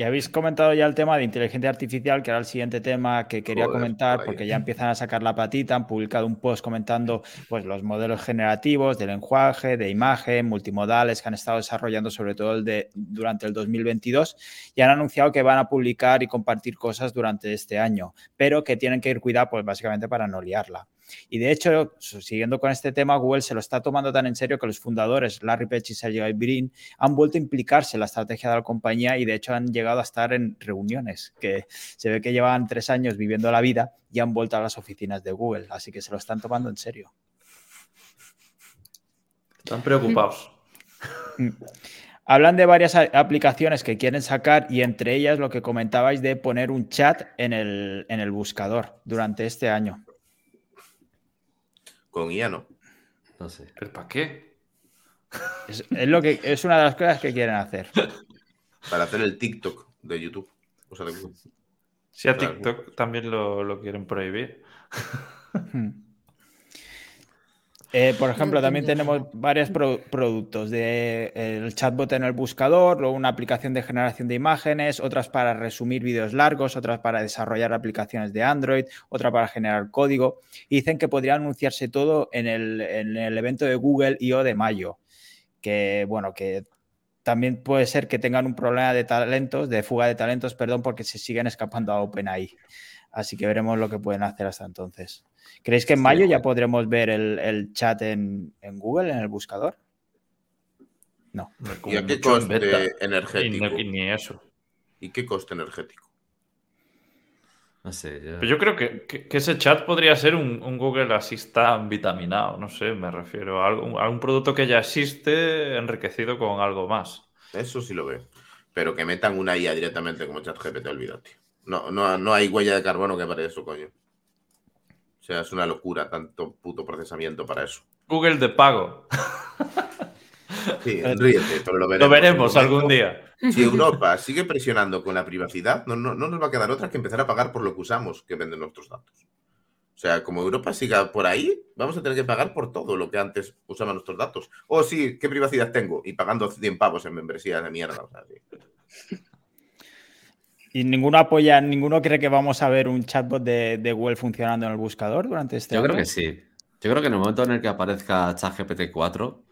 Y habéis comentado ya el tema de inteligencia artificial, que era el siguiente tema que quería Joder, comentar, porque ya empiezan a sacar la patita, han publicado un post comentando pues, los modelos generativos de lenguaje, de imagen, multimodales que han estado desarrollando sobre todo el de, durante el 2022 y han anunciado que van a publicar y compartir cosas durante este año, pero que tienen que ir cuidado pues básicamente para no liarla. Y de hecho, siguiendo con este tema, Google se lo está tomando tan en serio que los fundadores, Larry Page y Sergey Brin, han vuelto a implicarse en la estrategia de la compañía y de hecho han llegado a estar en reuniones, que se ve que llevan tres años viviendo la vida y han vuelto a las oficinas de Google, así que se lo están tomando en serio. Están preocupados. Hablan de varias aplicaciones que quieren sacar y entre ellas lo que comentabais de poner un chat en el, en el buscador durante este año. Con IA no. No sé. ¿Pero para qué? Es, es lo que, es una de las cosas que quieren hacer. Para hacer el TikTok de YouTube. O sea, de Google. Si a. TikTok también lo, lo quieren prohibir. Eh, por ejemplo, también tenemos varios pro- productos de eh, el chatbot en el buscador, luego una aplicación de generación de imágenes, otras para resumir vídeos largos, otras para desarrollar aplicaciones de Android, otra para generar código. Y dicen que podría anunciarse todo en el, en el evento de Google I.O. de mayo. Que bueno, que también puede ser que tengan un problema de talentos, de fuga de talentos, perdón, porque se siguen escapando a OpenAI. Así que veremos lo que pueden hacer hasta entonces. ¿Creéis que en mayo ya podremos ver el, el chat en, en Google, en el buscador? No. ¿Y a qué coste energético? Y, no- ni eso. ¿Y qué coste energético? No sé, yo- Pero yo creo que, que- que ese chat podría ser un, un Google Assistant vitaminado, no sé, me refiero a, algo- a un producto que ya existe enriquecido con algo más. Eso sí lo veo. Pero que metan una IA directamente como ChatGPT, olvídate. No, no, no hay huella de carbono que para eso, coño. O sea, es una locura tanto puto procesamiento para eso. Google de pago. Sí, ríete, pero lo veremos. Lo veremos algún día. Si Europa sigue presionando con la privacidad, no, no, no nos va a quedar otra que empezar a pagar por lo que usamos, que venden nuestros datos. O sea, como Europa siga por ahí, vamos a tener que pagar por todo lo que antes usaban nuestros datos. Oh, sí, ¿qué privacidad tengo? Y pagando 100 pavos en membresía de mierda. O sea, sí. ¿Y ninguno apoya, ninguno cree que vamos a ver un chatbot de, de Google funcionando en el buscador durante este Yo año? creo que sí. Yo creo que en el momento en el que aparezca ChatGPT 4,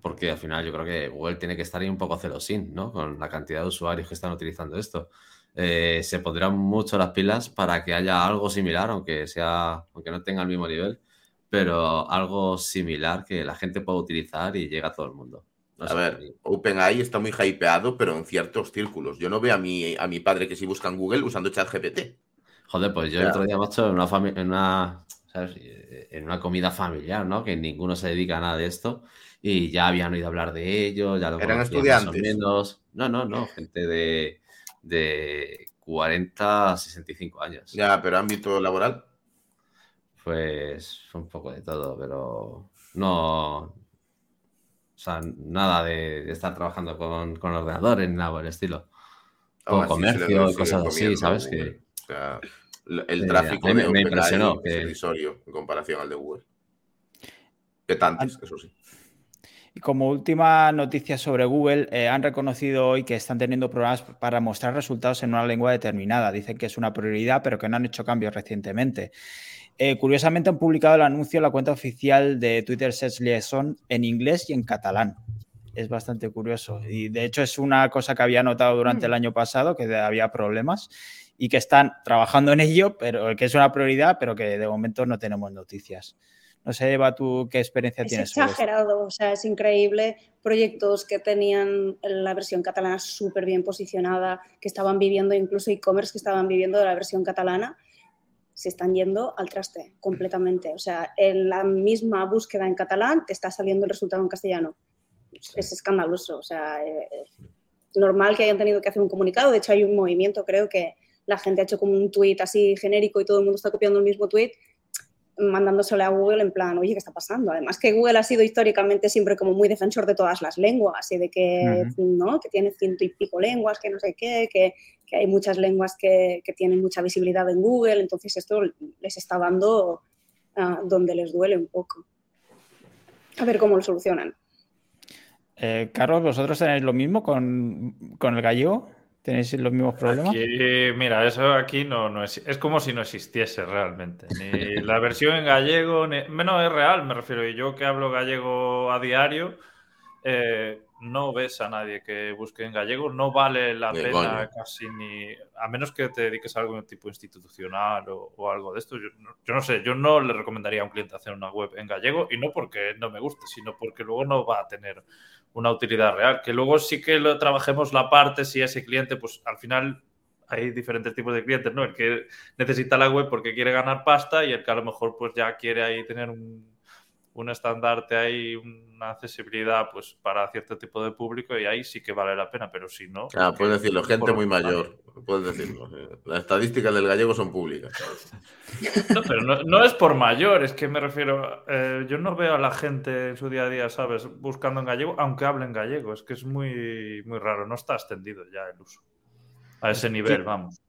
porque al final yo creo que Google tiene que estar ahí un poco celosín, ¿no? Con la cantidad de usuarios que están utilizando esto. Eh, se pondrán mucho las pilas para que haya algo similar, aunque sea, aunque no tenga el mismo nivel, pero algo similar que la gente pueda utilizar y llegue a todo el mundo. No A ver, OpenAI está muy hypeado, pero en ciertos círculos. Yo no veo a mi, a mi padre que si busca en Google usando ChatGPT. Joder, pues yo el otro día, macho, en una, en una, ¿sabes? en una comida familiar, ¿no? Que ninguno se dedica a nada de esto y ya habían oído hablar de ello, ya lo ¿Eran estudiantes? menos. No, no, no, gente de, de 40 a 65 años. Ya, pero ámbito laboral. Pues un poco de todo, pero no. O sea, nada de, estar trabajando con, con ordenadores ni nada por el estilo. aún O así se le- comercio y cosas así, ¿sabes? Que, O sea, l- el tráfico a mí de me- me impresionó es que- irrisorio en comparación al de Google. Petantes, eso sí. Y como última noticia sobre Google, eh, han reconocido hoy que están teniendo problemas para mostrar resultados en una lengua determinada. Dicen que es una prioridad, pero que no han hecho cambios recientemente. Eh, curiosamente han publicado el anuncio en la cuenta oficial de Twitter Search Liaison en inglés y en catalán. Es bastante curioso. Y de hecho es una cosa que había notado durante el año pasado, que había problemas y que están trabajando en ello, pero que es una prioridad, pero que de momento no tenemos noticias. No sé, Eva, tú qué experiencia Es tienes esto? exagerado, o sea, es increíble. Proyectos que tenían la versión catalana súper bien posicionada, que estaban viviendo, incluso e-commerce que estaban viviendo de la versión catalana, se están yendo al traste completamente. O sea, en la misma búsqueda en catalán te está saliendo el resultado en castellano. Es escandaloso, o sea, eh, es normal que hayan tenido que hacer un comunicado. De hecho, hay un movimiento, creo que la gente ha hecho como un tweet así genérico y todo el mundo está copiando el mismo tweet mandándosele a Google en plan, oye, ¿qué está pasando? Además que Google ha sido históricamente siempre como muy defensor de todas las lenguas y de que, ¿no? que tiene ciento y pico lenguas, que no sé qué, que, que hay muchas lenguas que, que, tienen mucha visibilidad en Google, entonces esto les está dando uh, donde les duele un poco. A ver cómo lo solucionan. Eh, Carlos, ¿vosotros tenéis lo mismo con, con el gallego? ¿Tenéis los mismos problemas? Aquí, mira, eso aquí no, no es, es como si no existiese realmente. Ni la versión en gallego, ni, menos es real, me refiero. Y yo que hablo gallego a diario, eh, no ves a nadie que busque en gallego, no vale la pena casi ni. A menos que te dediques a algo tipo institucional o, o algo de esto. Yo, no- yo no sé, yo no le recomendaría a un cliente hacer una web en gallego y no porque no me guste, sino porque luego no va a tener una utilidad real. Que luego sí que lo trabajemos la parte, si ese cliente, pues al final hay diferentes tipos de clientes, ¿no? El que necesita la web porque quiere ganar pasta y el que a lo mejor pues ya quiere ahí tener un, un estandarte ahí, una accesibilidad pues para cierto tipo de público y ahí sí que vale la pena, pero si no... Ah, puedes decirlo, gente muy mayor. Puedes decirlo. Las estadísticas del gallego son públicas. No, pero no, no es por mayor, es que me refiero, eh, yo no veo a la gente en su día a día, ¿sabes? Buscando en gallego, aunque hablen gallego, es que es muy, muy raro, no está extendido ya el uso. A ese nivel, vamos.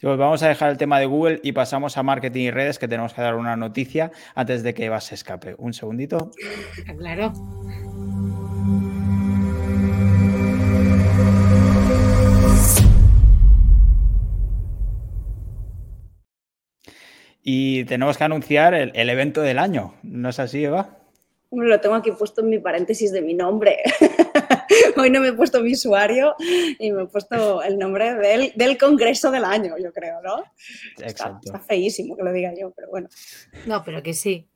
Pues vamos a dejar el tema de Google y pasamos a marketing y redes, que tenemos que dar una noticia antes de que Eva se escape. Un segundito. Claro. Y tenemos que anunciar el, el evento del año. ¿No es así, Eva? Lo tengo aquí puesto en mi paréntesis de mi nombre. Hoy no me he puesto mi usuario y me he puesto el nombre del, del congreso del año, yo creo, ¿no? Está, Exacto. está feísimo que lo diga yo, pero bueno. No, pero que sí.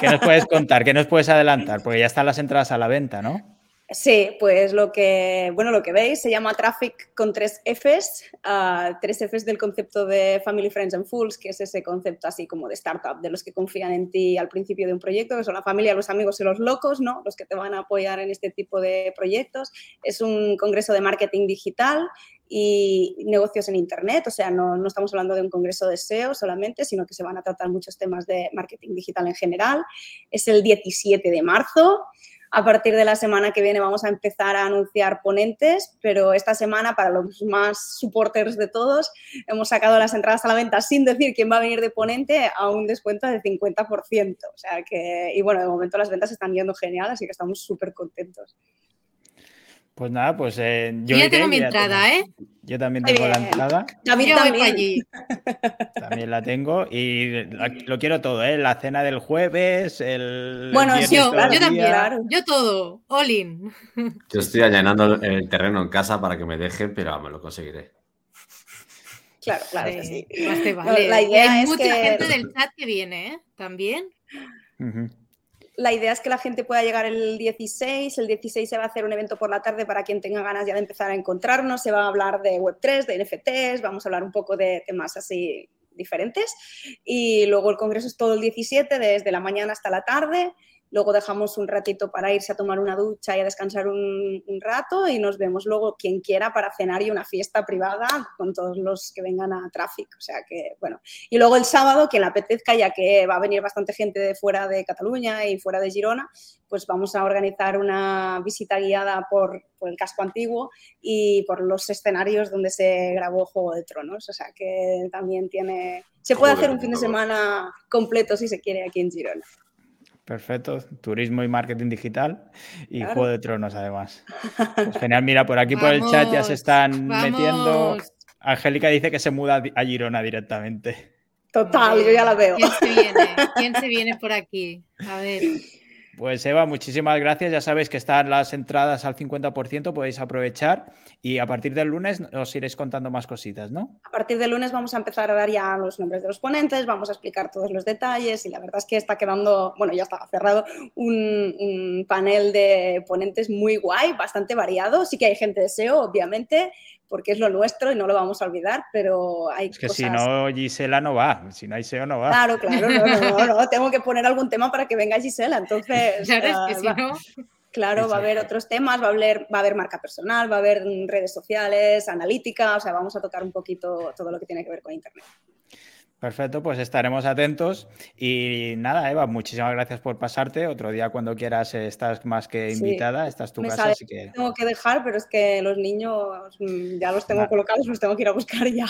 ¿Qué nos puedes contar? ¿Qué nos puedes adelantar? Porque ya están las entradas a la venta, ¿no? Sí, pues lo que, bueno, lo que veis se llama Traffic con tres Fs, ah, tres Fs del concepto de Family, Friends and Fools, que es ese concepto así como de startup, de los que confían en ti al principio de un proyecto, que son la familia, los amigos y los locos, ¿no? Los que te van a apoyar en este tipo de proyectos. Es un congreso de marketing digital y negocios en Internet, o sea, no, no estamos hablando de un congreso de SEO solamente, sino que se van a tratar muchos temas de marketing digital en general. Es el 17 de marzo. A partir de la semana que viene vamos a empezar a anunciar ponentes, pero esta semana, para los más supporters de todos, hemos sacado las entradas a la venta sin decir quién va a venir de ponente a un descuento de 50%. O sea que, y bueno, de momento las ventas están yendo genial, así que estamos súper contentos. Pues nada, pues eh, Yo, yo ya tengo mi entrada, ¿eh? Yo también tengo la entrada, David Yo voy para también. allí. también la tengo y lo quiero todo, ¿eh? La cena del jueves, el... Bueno, Yo, yo también. Yo todo. All in. Yo estoy allanando el terreno en casa para que me dejen, pero me lo conseguiré. Claro, claro que sí. Eh, más te No, vale. la Y idea hay es mucha que- gente del chat que viene, ¿eh? También. Ujú. La idea es que la gente pueda llegar el 16. El 16 se va a hacer un evento por la tarde para quien tenga ganas ya de empezar a encontrarnos. Se va a hablar de Web3, de NFTs, vamos a hablar un poco de temas así diferentes. Y luego el congreso es todo el 17, desde la mañana hasta la tarde. Luego dejamos un ratito para irse a tomar una ducha y a descansar un, un rato y nos vemos luego quien quiera para cenar y una fiesta privada con todos los que vengan a Traffic. O sea que, bueno. Y luego el sábado, quien le apetezca, ya que va a venir bastante gente de fuera de Cataluña y fuera de Girona, pues vamos a organizar una visita guiada por, por el casco antiguo y por los escenarios donde se grabó Juego de Tronos. O sea que también tiene... Se puede Joder, hacer un fin de semana completo si se quiere aquí en Girona. Perfecto, turismo y marketing digital y Claro. Juego de Tronos además. Pues genial, mira, por aquí por el chat ya se Vamos, están metiendo. Angélica dice que se muda a Girona directamente. Total, yo ya la veo. ¿Quién se viene? ¿Quién se viene por aquí? A ver. Pues Eva, muchísimas gracias. Ya sabéis que están las entradas al 50%, podéis aprovechar y a partir del lunes os iréis contando más cositas, ¿no? A partir del lunes vamos a empezar a dar ya los nombres de los ponentes, vamos a explicar todos los detalles y la verdad es que está quedando, bueno, ya está cerrado un, un panel de ponentes muy guay, bastante variado. Sí que hay gente de SEO, obviamente, porque es lo nuestro y no lo vamos a olvidar, pero hay Es que cosas... si no, Gisela no va, si no hay SEO no va. Claro, claro, no, no, no, no, tengo que poner algún tema para que venga Gisela, entonces... Claro, es ah, que si va- no. Claro, va a haber otros temas, va a haber, va a haber marca personal, va a haber redes sociales, analítica, o sea, vamos a tocar un poquito todo lo que tiene que ver con Internet. Perfecto, pues estaremos atentos. Y nada, Eva, muchísimas gracias por pasarte. Otro día cuando quieras eh, estás más que Sí, invitada, esta es tu me casa, así que Tengo que dejar, pero es que los niños mm, ya los tengo colocados, los tengo que ir a buscar ya.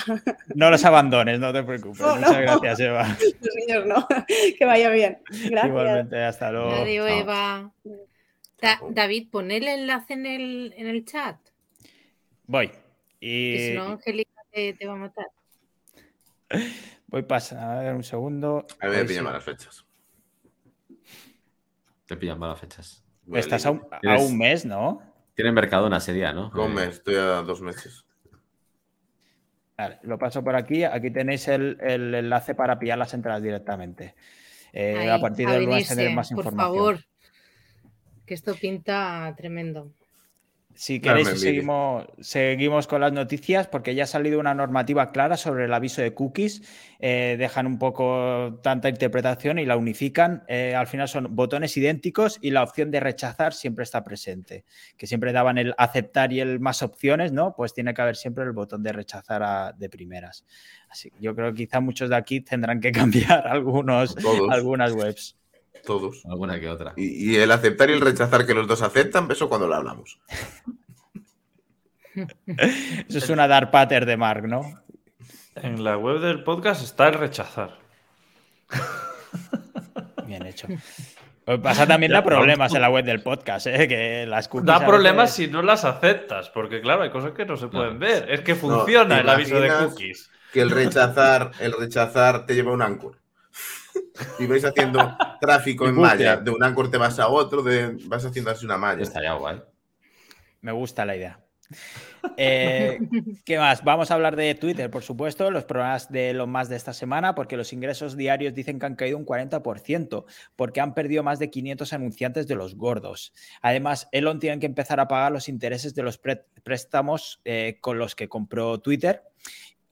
no los abandones, no te preocupes. No, Muchas no. gracias, Eva. Los niños no. Que vaya bien. Gracias. Igualmente, hasta luego. Adiós, Chao. Eva. Da- David, pon el enlace en el, en el chat. Voy. Que si Y no, Angélica te, te va a matar. voy pasando. A ver, un segundo. A mí me pillan sí. malas fechas. Te pillan malas fechas. Estás a un, a mes, ¿no? Tienen Mercadona ese día, ¿no? Un Eh, mes, estoy a dos meses. Vale, lo paso por aquí. Aquí tenéis el, el enlace para pillar las entradas directamente. Eh, Ahí, a partir a del lunes tendré más por información. favor. Que esto pinta tremendo. Si queréis, seguimos, seguimos con las noticias porque ya ha salido una normativa clara sobre el aviso de cookies. Eh, dejan un poco tanta interpretación y la unifican. Eh, al final son botones idénticos y la opción de rechazar siempre está presente. Que siempre daban el aceptar y el más opciones, ¿no? Pues tiene que haber siempre el botón de rechazar a- de primeras. Así que yo creo que quizá muchos de aquí tendrán que cambiar algunos, algunas webs. Todos. Alguna que otra. Y, y el aceptar y el rechazar que los dos aceptan, eso cuando lo hablamos. Eso es una dark pattern de Mark, ¿no? En la web del podcast está el rechazar. Bien hecho. Que Pasa también da problemas en la web del podcast, ¿eh? que las Da veces- problemas si no las aceptas, porque claro, hay cosas que no se pueden ver. Es que funciona ¿te el aviso de cookies. Que el rechazar, el rechazar te lleva un anchor. Y vais haciendo tráfico en malla. De un anchor te vas a otro, de, vas haciendo así una malla. Estaría guay. Me gusta la idea. Eh, ¿Qué más? Vamos a hablar de Twitter, por supuesto, los problemas de lo más de esta semana, porque los ingresos diarios dicen que han caído un 40%, porque han perdido más de 500 anunciantes de los gordos. Además, Elon tiene que empezar a pagar los intereses de los préstamos eh, con los que compró Twitter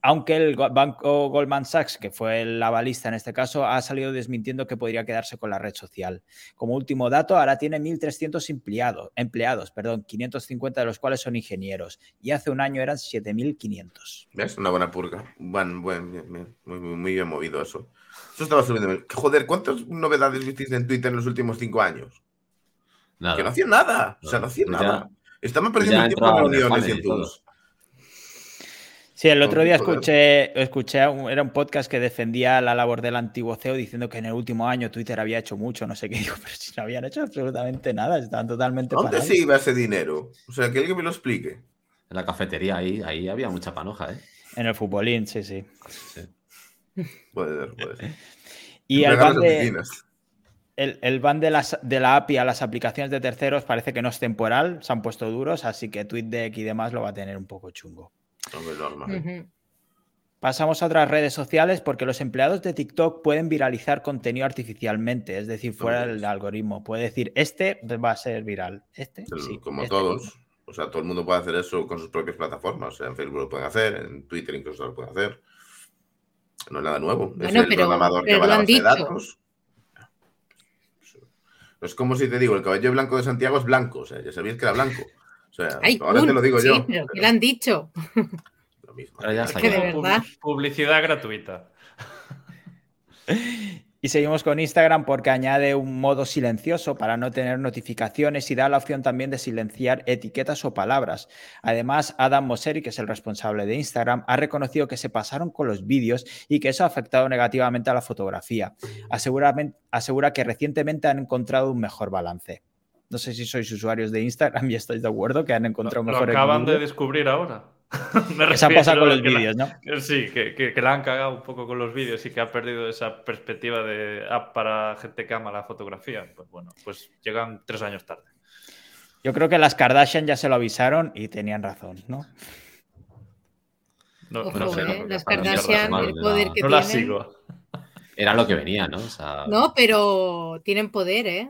aunque el banco Goldman Sachs, que fue el avalista en este caso, ha salido desmintiendo que podría quedarse con la red social. Como último dato, ahora tiene 1.300 empleados, empleados perdón, 550 de los cuales son ingenieros, y hace un año eran 7.500. ¿Ves? Una buena purga. Buen, buen, bien, Muy, muy, bien movido eso. Eso estaba subiendo. Joder, ¿cuántas novedades visteis en Twitter en los últimos cinco años? Nada. Que no hacían nada. O sea, no hacían Pues nada. Estaban pues perdiendo el tiempo en reuniones y en y todo. tours. Sí, el otro día escuché, escuché era un podcast que defendía la labor del antiguo CEO diciendo que en el último año Twitter había hecho mucho, no sé qué digo, pero si no habían hecho absolutamente nada, estaban totalmente ¿Dónde parados. se iba ese dinero? O sea, que alguien me lo explique. En la cafetería ahí, ahí había mucha panoja, ¿eh? En el futbolín, sí, sí. Puede ser, puede ser. Y el ban, de, el, el ban de, las, de la API a las aplicaciones de terceros parece que no es temporal, se han puesto duros, así que TweetDeck y demás lo va a tener un poco chungo. Hombre, normal. Ujú. Pasamos a otras redes sociales porque los empleados de TikTok pueden viralizar contenido artificialmente, es decir, fuera del algoritmo. Puede decir, este va a ser viral, este, El- sí, como este todos. O sea, todo el mundo puede hacer eso con sus propias plataformas. O sea, en Facebook lo pueden hacer, en Twitter incluso lo pueden hacer. No es nada nuevo. es el pero- programador pero que va a de datos. Es como si te digo, el caballo blanco de Santiago es blanco. O sea, ya sabías que era blanco. O sea, Ay, ahora te lo digo sí, yo. pero ¿qué pero le han dicho? lo mismo. Ahora ya está que de verdad. Publicidad gratuita. Y seguimos con Instagram porque añade un modo silencioso para no tener notificaciones y da la opción también de silenciar etiquetas o palabras. Además, Adam Mosseri, que es el responsable de Instagram, ha reconocido que se pasaron con los vídeos y que eso ha afectado negativamente a la fotografía. Asegura que recientemente han encontrado un mejor balance. No sé si sois usuarios de Instagram y estáis de acuerdo que han encontrado un Lo mejor acaban de descubrir ahora. Pasado refiero con los la- vídeos, ¿no? Sí, que, que- que la han cagado un poco con los vídeos y que ha perdido esa perspectiva de app para gente que ama la fotografía. Pues bueno, pues llegan tres años tarde. Yo creo que las Kardashian ya se lo avisaron y tenían razón, ¿no? No, Ojo, no sé, ¿eh? no, Las Kardashian, el de poder la- que no tienen. sigo. Era lo que venía, ¿no? O sea, No, pero tienen poder, ¿eh?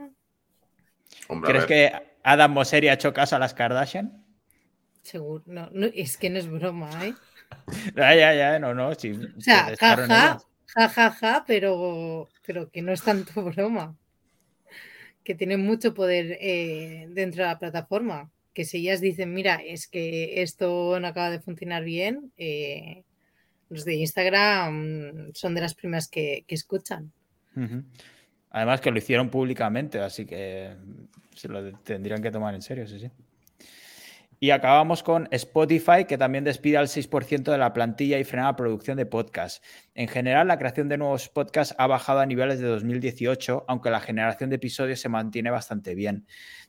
Hombre, ¿Crees que Adam Mosseri ha hecho caso a las Kardashian? Seguro. No, no, es que no es broma, ¿eh? Ya, ya, ya, no, no. Sí, O sea, jaja, ellas. ja, ja, ja, pero, pero que no es tanto broma. Que tienen mucho poder eh, dentro de la plataforma. Que si ellas dicen, mira, es que esto no acaba de funcionar bien, eh, los de Instagram son de las primeras que, que escuchan. Ujú. Además que lo hicieron públicamente, así que se lo tendrían que tomar en serio, sí, sí. Y acabamos con Spotify, que también despide al 6% de la plantilla y frena la producción de podcasts. En general, la creación de nuevos podcasts ha bajado a niveles de 2018, aunque la generación de episodios se mantiene bastante bien.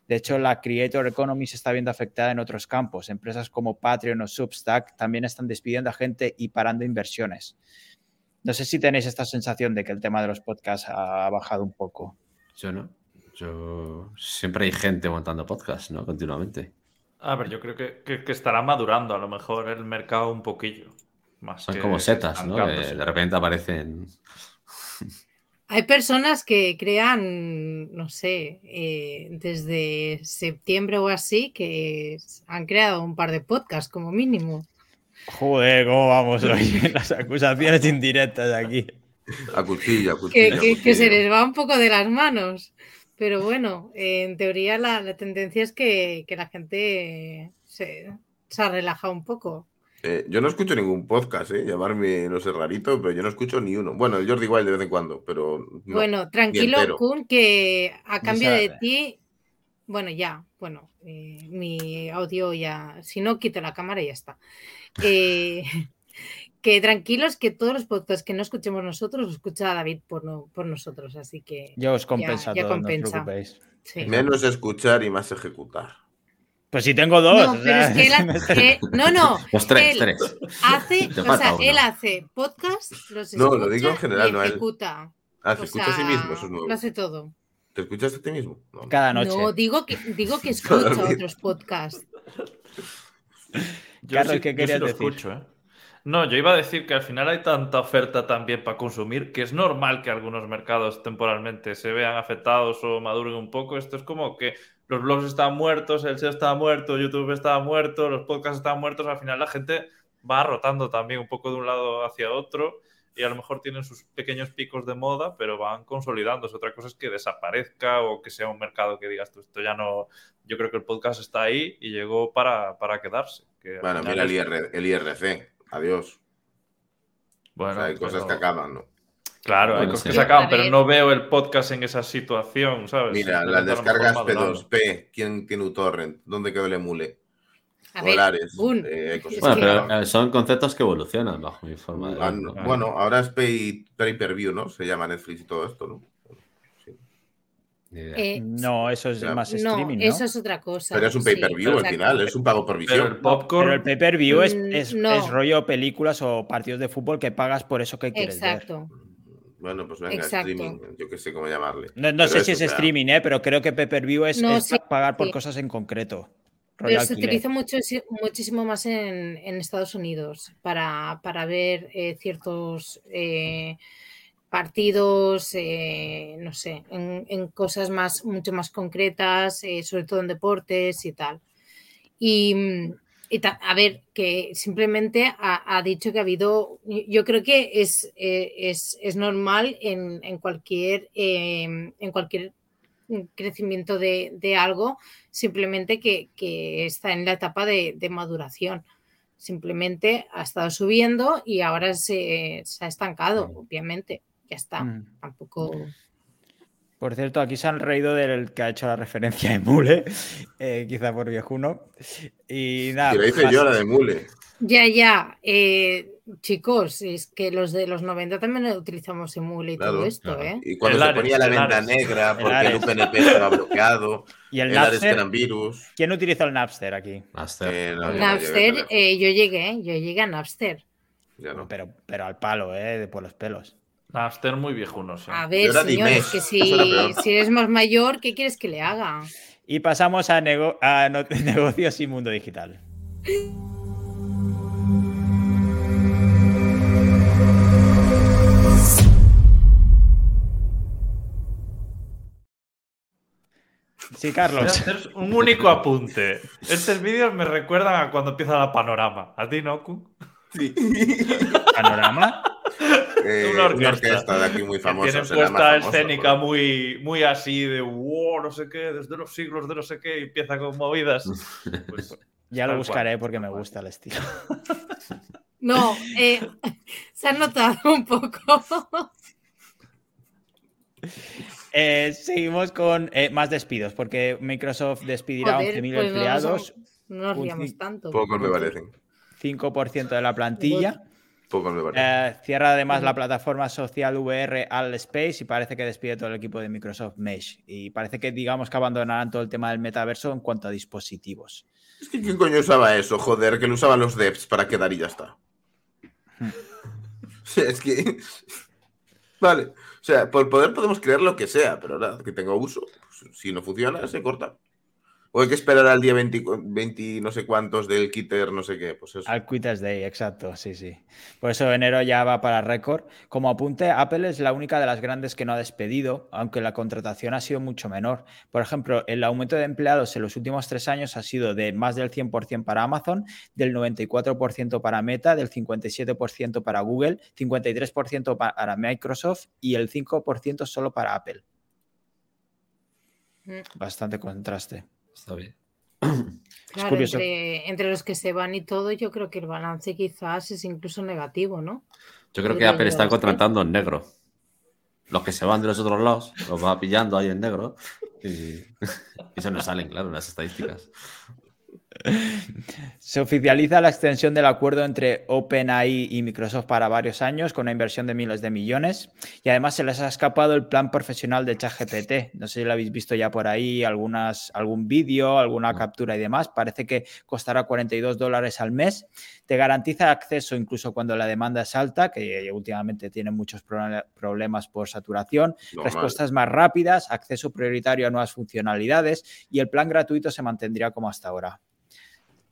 De hecho, la Creator Economy se está viendo afectada en otros campos. Empresas como Patreon o Substack también están despidiendo a gente y parando inversiones. No sé si tenéis esta sensación de que el tema de los podcasts ha bajado un poco. yo no. Yo siempre hay gente montando podcast, ¿no? Continuamente. A ver, yo creo que, que- que estará madurando a lo mejor el mercado un poquillo. Más Son que como setas, ¿no? Que de repente aparecen. Hay personas que crean, no sé, eh, desde septiembre o así, que han creado un par de podcasts como mínimo. Joder, ¿cómo vamos hoy? Las acusaciones indirectas aquí. a cuchilla, a que, cuchilla. a que- que se les va un poco de las manos. Pero bueno, eh, en teoría la, la tendencia es que, que la gente se, se ha relajado un poco. Eh, yo no escucho ningún podcast, ¿eh? Llamarme, no sé, rarito, pero yo no escucho ni uno. Bueno, el Jordi Wild de vez en cuando, pero no. bueno, tranquilo. Kun, que a cambio de ti, bueno, ya, bueno, eh, mi audio ya, si no, quito la cámara y ya está. Eh, que tranquilos, que todos los podcasts que no escuchemos nosotros, los escucha David por, no, por nosotros, así que Yo os compensa ya todo, no os sí. Menos escuchar y más ejecutar. Pues si tengo dos. No, o pero es sea, que él, ha- no, no, Los tres, él tres. hace, o sea, uno. él hace podcast, los No, lo digo en escucha general, y no ejecuta. Ah, O se escucha a sí sea, mismo, eso es nuevo. Lo hace todo. ¿Te escuchas a ti mismo? No. Cada noche. No, digo que, digo que escucha otros podcasts. Yo Carlos, sí- ¿qué yo querías sí decir? escucho, ¿eh? No, yo iba a decir que al final hay tanta oferta también para consumir que es normal que algunos mercados temporalmente se vean afectados o maduren un poco. Esto es como que los blogs están muertos, el SEO está muerto, YouTube está muerto, los podcasts están muertos. Al final la gente va rotando también un poco de un lado hacia otro y a lo mejor tienen sus pequeños picos de moda, pero van consolidándose. Otra cosa es que desaparezca o que sea un mercado que digas tú, esto ya no. Yo creo que el podcast está ahí y llegó para, para quedarse. Que Bueno, mira el, es- IR, el IRC. Adiós. Bueno, O sea, hay cosas pero- que acaban, ¿no? Claro, hay cosas sí. que se acaban, pero no veo el podcast en esa situación, ¿sabes? Mira, las descargas madurando. P2P. ¿Quién tiene uTorrent? ¿Dónde quedó el emule? A Polares. un- eh, cosas Bueno, pero eh, son conceptos que evolucionan bajo mi forma de Ah, ver. no, ¿no? Bueno, ahora es pay, pay per view, ¿no? Se llama Netflix y todo esto, ¿no? Eh, No, eso es más streaming, ¿no? eso es otra cosa. Pero es un pay per sí, view al exacto. final, es un pago por Pero el visión. popcorn. Pero el pay-per-view es, Mm, es, no. es rollo películas o partidos de fútbol que pagas por eso que quieres ver. Exacto. Bueno, pues venga, Exacto. streaming, yo qué sé cómo llamarle. No, no sé si es o sea, streaming, ¿eh? pero creo que pay-per-view es, No, es sí, pagar por sí. cosas en concreto. Pero se utiliza mucho, muchísimo más en, en Estados Unidos para, para ver eh, ciertos eh, partidos, eh, no sé, en, en cosas más, mucho más concretas, eh, sobre todo en deportes y tal. Y, y ta- a ver, que simplemente ha, ha dicho que ha habido, yo creo que es, eh, es, es normal en, en cualquier, eh, en cualquier crecimiento de, de algo, simplemente que, que está en la etapa de, de maduración. Simplemente ha estado subiendo y ahora se, se ha estancado, obviamente. Ya está. Mm. Tampoco. Por cierto, aquí se han reído del que ha hecho la referencia de Mule, eh, quizá por viejuno. Y nada, Que la hice yo la de Mule. Ya, ya. eh, chicos, es que los de los 90 también utilizamos Emule y todo esto, claro. ¿eh? Y cuando El se Ares, ponía la venta Ares. negra porque el. UPnP estaba bloqueado, y el el Napster. virus. ¿Quién utilizó el Napster aquí? Napster. Eh, no, yo no llegué Napster, eh, yo llegué, yo llegué a Napster. Ya no. Pero, pero al palo, ¿eh? De por los pelos. Napster muy viejuno, sí. A ver, señores, que si, si eres más mayor, ¿qué quieres que le haga? Y pasamos a, nego- a no- negocios y mundo digital. Sí, Carlos. hacer un único apunte. Estos vídeos me recuerdan a cuando empieza la panorama. ¿A ti, no, Kun? Sí. Panorama. Eh, Una una, orquesta. orquesta. de aquí muy Que famosa. tienen puesta escénica pero- muy, muy así de wow, no sé qué, desde los siglos de no sé qué, y empieza con movidas. Pues, Ya lo buscaré cual, porque me gusta el estilo. No, eh, se ha notado un poco. Eh, seguimos con eh, más despidos, porque Microsoft despedirá Joder, 11.000 pues no nos empleados, No nos riamos tanto. Pocos me parecen. 5% de la plantilla. Pocos me parecen. Eh, cierra además la plataforma social VR All Space y parece que despide todo el equipo de Microsoft Mesh. Y parece que digamos que abandonarán todo el tema del metaverso en cuanto a dispositivos. Es que ¿quién coño usaba eso? Joder, que lo usaban los devs para quedar y ya está. O sea, es que. Vale. O sea, por poder podemos creer lo que sea, pero nada, que tenga uso. pues, si no funciona, se corta. O hay que esperar al día 20, 20 no sé cuántos del Kitter, no sé qué. Pues eso. Al Quitters Day, exacto, sí, sí. Por eso enero ya va para récord. Como apunte, Apple es la única de las grandes que no ha despedido, aunque la contratación ha sido mucho menor. Por ejemplo, el aumento de empleados en los últimos tres años ha sido de más del 100% para Amazon, del 94% para Meta, del 57% para Google, 53% para Microsoft y el 5% solo para Apple. Bastante contraste. Está bien. Claro, entre, entre los que se van y todo, yo creo que el balance quizás es incluso negativo, ¿no? Yo creo que Apple está contratando en negro. Los que se van de los otros lados los va pillando ahí en negro y, y se nos salen, claro, las estadísticas. Se oficializa la extensión del acuerdo entre OpenAI y Microsoft para varios años con una inversión de miles de millones y además se les ha escapado el plan profesional de ChatGPT. No sé si lo habéis visto ya por ahí, algunas, algún vídeo, alguna captura y demás. Parece que costará 42 dólares al mes. Te garantiza acceso incluso cuando la demanda es alta, que últimamente tiene muchos problemas por saturación, respuestas más rápidas, acceso prioritario a nuevas funcionalidades y el plan gratuito se mantendría como hasta ahora.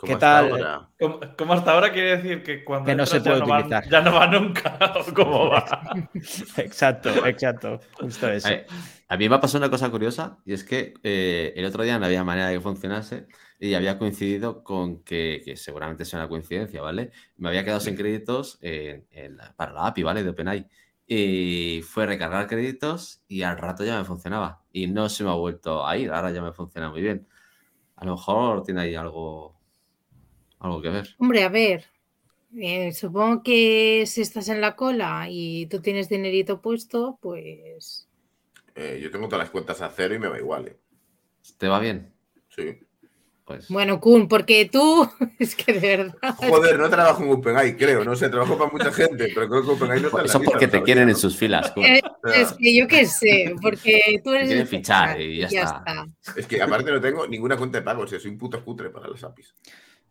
Como ¿Qué hasta tal? ahora. Como, como hasta ahora quiere decir que cuando Que no se puede ya, va, utilizar. ya no va nunca. ¿o ¿Cómo va? Exacto, exacto. Justo eso. Eh, a mí me ha pasado una cosa curiosa y es que eh, el otro día no había manera de que funcionase y había coincidido con que, que seguramente sea una coincidencia, ¿vale? Me había quedado sin créditos en- en la- para la API, ¿vale? De OpenAI. Y fue recargar créditos y al rato ya me funcionaba. Y no se me ha vuelto a ir, ahora ya me funciona muy bien. A lo mejor tiene ahí algo, algo que ver. Hombre, a ver, eh, supongo que si estás en la cola y tú tienes dinerito puesto, pues Eh, yo tengo todas las cuentas a cero y me va igual. ¿eh? ¿Te va bien? Sí. Pues bueno, Kun, porque tú es que de verdad. Joder, no trabajo en OpenAI, creo. No sé, trabajo para mucha gente, pero creo que OpenAI no está en la eso lista porque te quieren en ¿no? sus filas. Kun. Eh, es que yo qué sé, porque tú eres. quieren el fichar y ya está. Es que aparte no tengo ninguna cuenta de pago, o sea, soy un puto cutre para las APIs.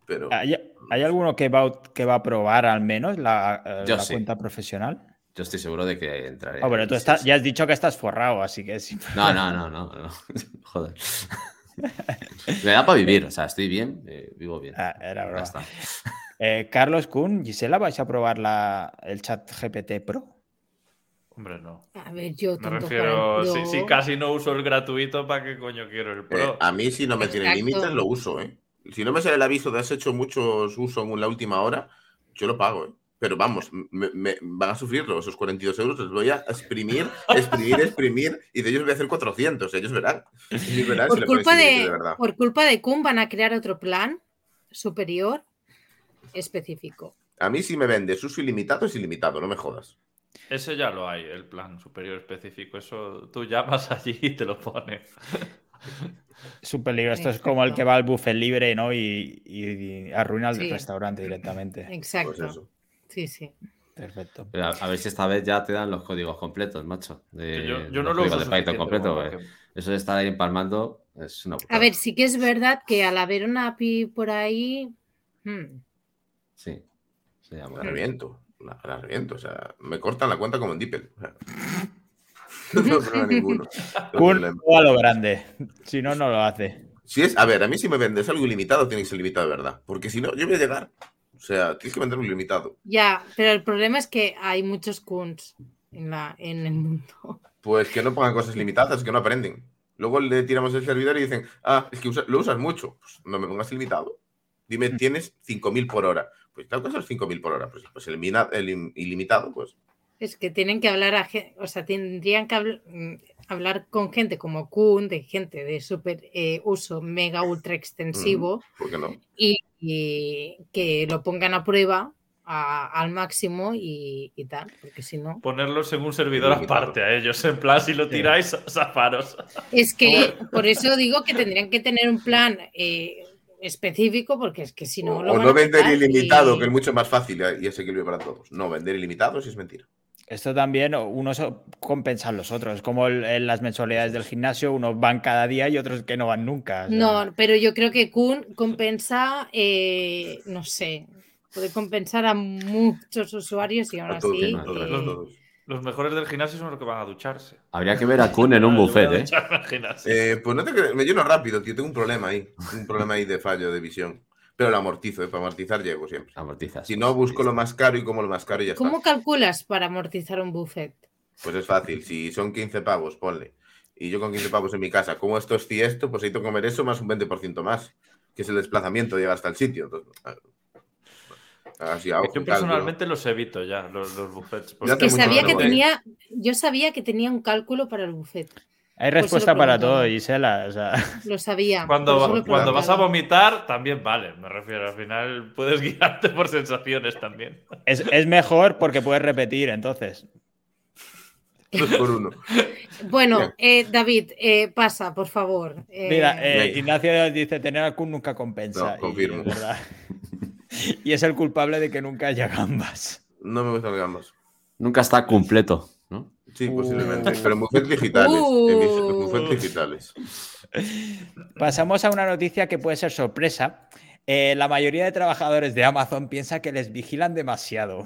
Pero ¿Hay, hay alguno que va, a- que va a probar al menos la, eh, Yo la sí. cuenta profesional? Yo estoy seguro de que entraré. Ah, tú estás- ya has dicho que estás forrado, así que sí. No, no, no, no, no. Joder. Me da para vivir, o sea, estoy bien, eh, vivo bien. Ah, era broma. está. Eh, Carlos Kuhn, Gisela, ¿vais a probar la, el chat GPT Pro? Hombre, no. A ver, yo Me tanto refiero, el si, casi no uso el gratuito, ¿para qué coño quiero el eh, pro? a mí si no me tiene límites, lo uso, ¿eh? Si no me sale el aviso de has hecho muchos usos en la última hora, yo lo pago, ¿eh? Pero vamos, me, me- van a sufrirlo, esos 42 euros los voy a exprimir, exprimir, exprimir, y de ellos voy a hacer 400, ellos verán. Ellos verán si por pones culpa de, de verdad. por culpa de Kun van a crear otro plan superior específico. A mí si me vendes uso ilimitado es ilimitado, no me jodas. Ese ya lo hay, el plan superior específico. Eso tú llamas allí y te lo pone. Es un peligro. Esto es Exacto. como el que va al buffet libre, ¿no? Y, y- y arruina el Sí. restaurante directamente. Exacto. Pues eso. Sí, sí. Perfecto. Pero a, a ver si esta vez ya te dan los códigos completos, macho. de- yo, yo los no lo uso de completo. Eso de estar ahí empalmando es una A ver, sí que es verdad que al haber una API por ahí. hmm, Sí. Se llama. La reviento, la, la reviento, o sea, me cortan la cuenta como en Dippel. o sea. no problema ninguno. O a lo grande. Si no, no lo hace. Si es, a ver, a mí si me vendes algo ilimitado, tiene que ser limitado de verdad. Porque si no, yo voy a llegar. O sea, tienes que venderlo ilimitado. Ya, pero el problema es que hay muchos Kuns en, la, en el mundo. Pues que no pongan cosas limitadas, que no aprenden. Luego le tiramos el servidor y dicen, ah, es que usa- lo usas mucho. Pues no me pongas limitado. Dime, tienes 5.000 por hora. Pues claro que son 5.000 por hora. Pues, pues elimina el im- ilimitado, pues. Es que tienen que hablar a gente, o sea, tendrían que habl- mm, hablar con gente como Kun, de gente de super eh, uso mega ultra extensivo ¿Por qué no? y, y que lo pongan a prueba a- al máximo y, y tal, porque si no. Ponerlos en un servidor aparte a ellos. En plan, si lo tiráis, zafaros. Es que por eso digo que tendrían que tener un plan eh, específico, porque es que si no. o lo van no a vender ilimitado, y- que es mucho más fácil y es equilibrio para todos. No, vender ilimitado sí es mentira. Esto también, unos compensan los otros. Como el- en las mensualidades del gimnasio, unos van cada día y otros que no van nunca. o sea, No, pero yo creo que Kun compensa, eh, no sé, puede compensar a muchos usuarios y aún así. eh, todos. Los mejores del gimnasio son los que van a ducharse. Habría que ver a Kun en un buffet, ¿eh? Eh, pues no te creas, me lleno rápido, tío. Tengo un problema ahí. Un problema ahí de fallo de visión. Pero lo amortizo, ¿eh? para amortizar llego siempre. Amortizas. Si no, busco lo más caro y como lo más caro y ya ¿Cómo está. calculas para amortizar un buffet? Pues es fácil. Si son 15 pavos, ponle. Y yo con 15 pavos en mi casa, como esto es esto, pues necesito comer eso más un 20% más. Que es el desplazamiento de llegar hasta el sitio. Entonces, así a ojo, Yo cálculo. personalmente los evito ya, los, los buffets. Ya Que sabía que tenía, yo sabía que tenía un cálculo para el buffet. Hay Pues respuesta para todo, Gisela. o sea, Lo sabía. Cuando, vas a vomitar, también vale, me refiero. Al final puedes guiarte por sensaciones también. es, es mejor porque puedes repetir, entonces. Dos por uno. Bueno, eh, David, eh, pasa, por favor. Eh, Mira, eh. Ignacio dice tener al Kun nunca compensa. No, confirmo. Y. Y es el culpable de que nunca haya gambas. No me gustan gambas. Nunca está completo. Sí, Uh. posiblemente. Pero buffets digitales. Uh. Digitales. Pasamos a una noticia que puede ser sorpresa. Eh, la mayoría de trabajadores de Amazon piensa que les vigilan demasiado.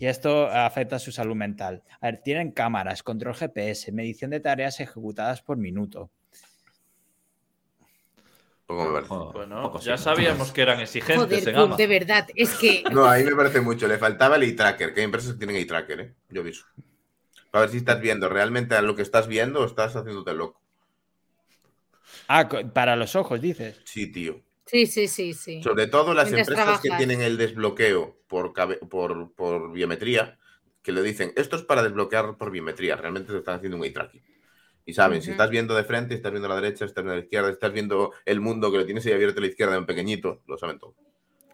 Y esto afecta a su salud mental. A ver, tienen cámaras, control GPS, medición de tareas ejecutadas por minuto. Poco me parece. Joder, Bueno, poco ya sí. sabíamos que eran exigentes Joder, en Kun, Amazon. de verdad, es que No, ahí me parece mucho. Le faltaba el eye-tracker, que hay empresas que tienen eye-tracker, ¿eh? Yo aviso. Para ver si estás viendo realmente a lo que estás viendo o estás haciéndote loco. Ah, para los ojos, dices. Sí, tío. sí, sí, sí, sí. Sobre todo las Mientras empresas que tienen el desbloqueo por, por, por biometría, que le dicen, esto es para desbloquear por biometría, realmente te están haciendo un eye tracking. Y saben, si estás viendo de frente, estás viendo a la derecha, estás viendo a la izquierda, estás viendo el mundo que lo tienes ahí abierto a la izquierda en pequeñito, lo saben todo.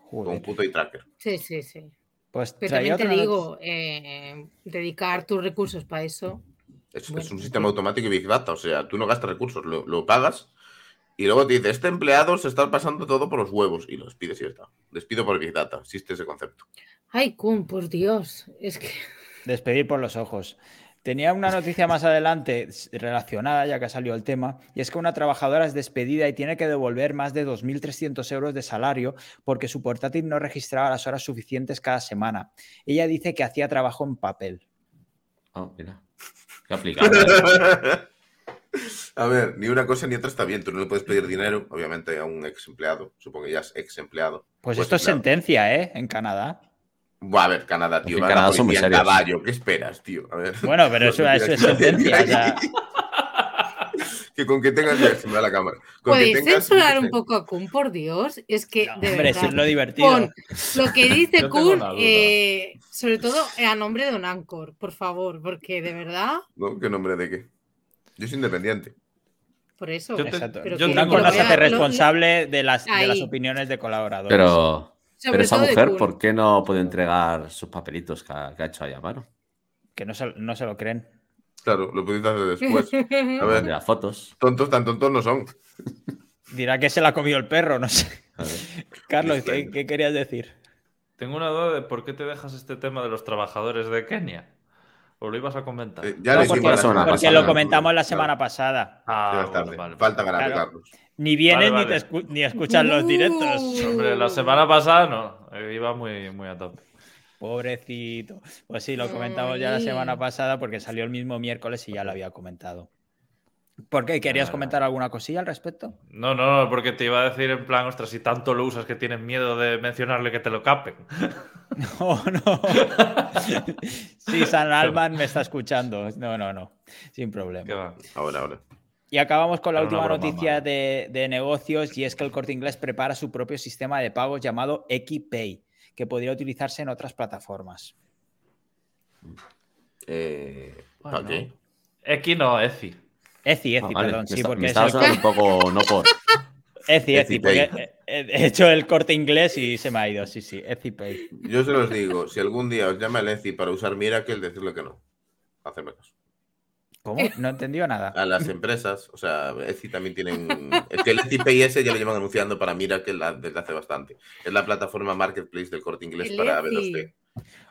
Con un puto eye tracker. Sí, sí, sí. Pues Pero también te digo, eh, dedicar tus recursos para eso. Es, Bueno, es un sí. sistema automático y Big Data, o sea, tú no gastas recursos, lo, lo pagas y luego te dice, este empleado se está pasando todo por los huevos y los pides y ya está. Despido por Big Data, existe ese concepto. Ay, Kun, por Dios. Es que. Despedir por los ojos. Tenía una noticia más adelante relacionada, ya que salió el tema, y es que una trabajadora es despedida y tiene que devolver más de 2.300 euros de salario porque su portátil no registraba las horas suficientes cada semana. Ella dice que hacía trabajo en papel. Ah, mira. Qué aplicable. A ver, ni una cosa ni otra está bien. Tú no le puedes pedir dinero, obviamente, a un ex empleado. Supongo que ya es ex empleado. Pues O esto es sentencia, ¿eh? En Canadá. Buah, a ver, Canadá, tío. En Canadá son muy serios. caballo. ¿Qué esperas, tío? A ver. Bueno, pero eso, eso es sentencia. o sea, que con que tengas. ya, se me va la cámara. Con que ¿Podéis tengas- censurar un poco a Kun, por Dios? Es que, no, de hombre, eso verdad. es lo divertido. Lo que dice Kun, eh, sobre todo a nombre de un Anchor, por favor, porque de verdad, ¿No? ¿Qué nombre de qué? Yo soy independiente. por eso. Yo te- Exacto. Pero yo que lo cosa se hace lo- lo- responsable de las, de las opiniones de colaboradores. Pero, sobre pero esa mujer. ¿por qué no puede entregar sus papelitos que ha, que ha hecho ahí a mano? Que no se, no se lo creen. Claro, lo pudiste hacer después. A ver, las fotos. tontos tan tontos no son. Dirá que se la ha comido el perro, no sé. Carlos, ¿qué, qué querías decir? Tengo una duda de por qué te dejas este tema de los trabajadores de Kenia. ¿O lo ibas a comentar? Eh, ya No, lo porque, hicimos la semana porque pasada. lo comentamos la Claro, semana pasada. Ah, vale, Falta Claro. Carlos. Ni vienen Vale, ni, escu- ni escuchan los directos. Hombre, la semana pasada no. eh, Iba muy, muy a tope. Pobrecito. Pues sí, lo comentamos ya la semana pasada porque salió el mismo miércoles y ya lo había comentado. ¿Por qué? ¿Querías comentar alguna cosilla al respecto? No, no, porque te iba a decir en plan, ostras, si tanto lo usas que tienes miedo de mencionarle que te lo capen. No, no. Sí, San Alman me está escuchando. No, no, no. Sin ¿Qué problema. va? Ahora, ahora. Y acabamos con la Era última noticia de, de negocios y es que el corte inglés prepara su propio sistema de pagos llamado Equipay, que podría utilizarse en otras plataformas. Eh, Bueno. X no, Eci. Eci, Eci, Ah, vale. perdón, Me sí, está- porque me es estaba el sonando un poco, no por. Eci, Eci, porque he, he hecho el corte inglés y se me ha ido, sí, sí, Ecipay. Yo se los digo, si algún día os llama el ECI para usar Miracle, decirle que no. Hacerme caso. ¿Cómo? No entendió nada. A las empresas, o sea, ECI también tienen. Es que el ECI PIS ya lo llevan anunciando para Miracle la- desde hace bastante. Es la plataforma marketplace del corte inglés El para ECI. B2C.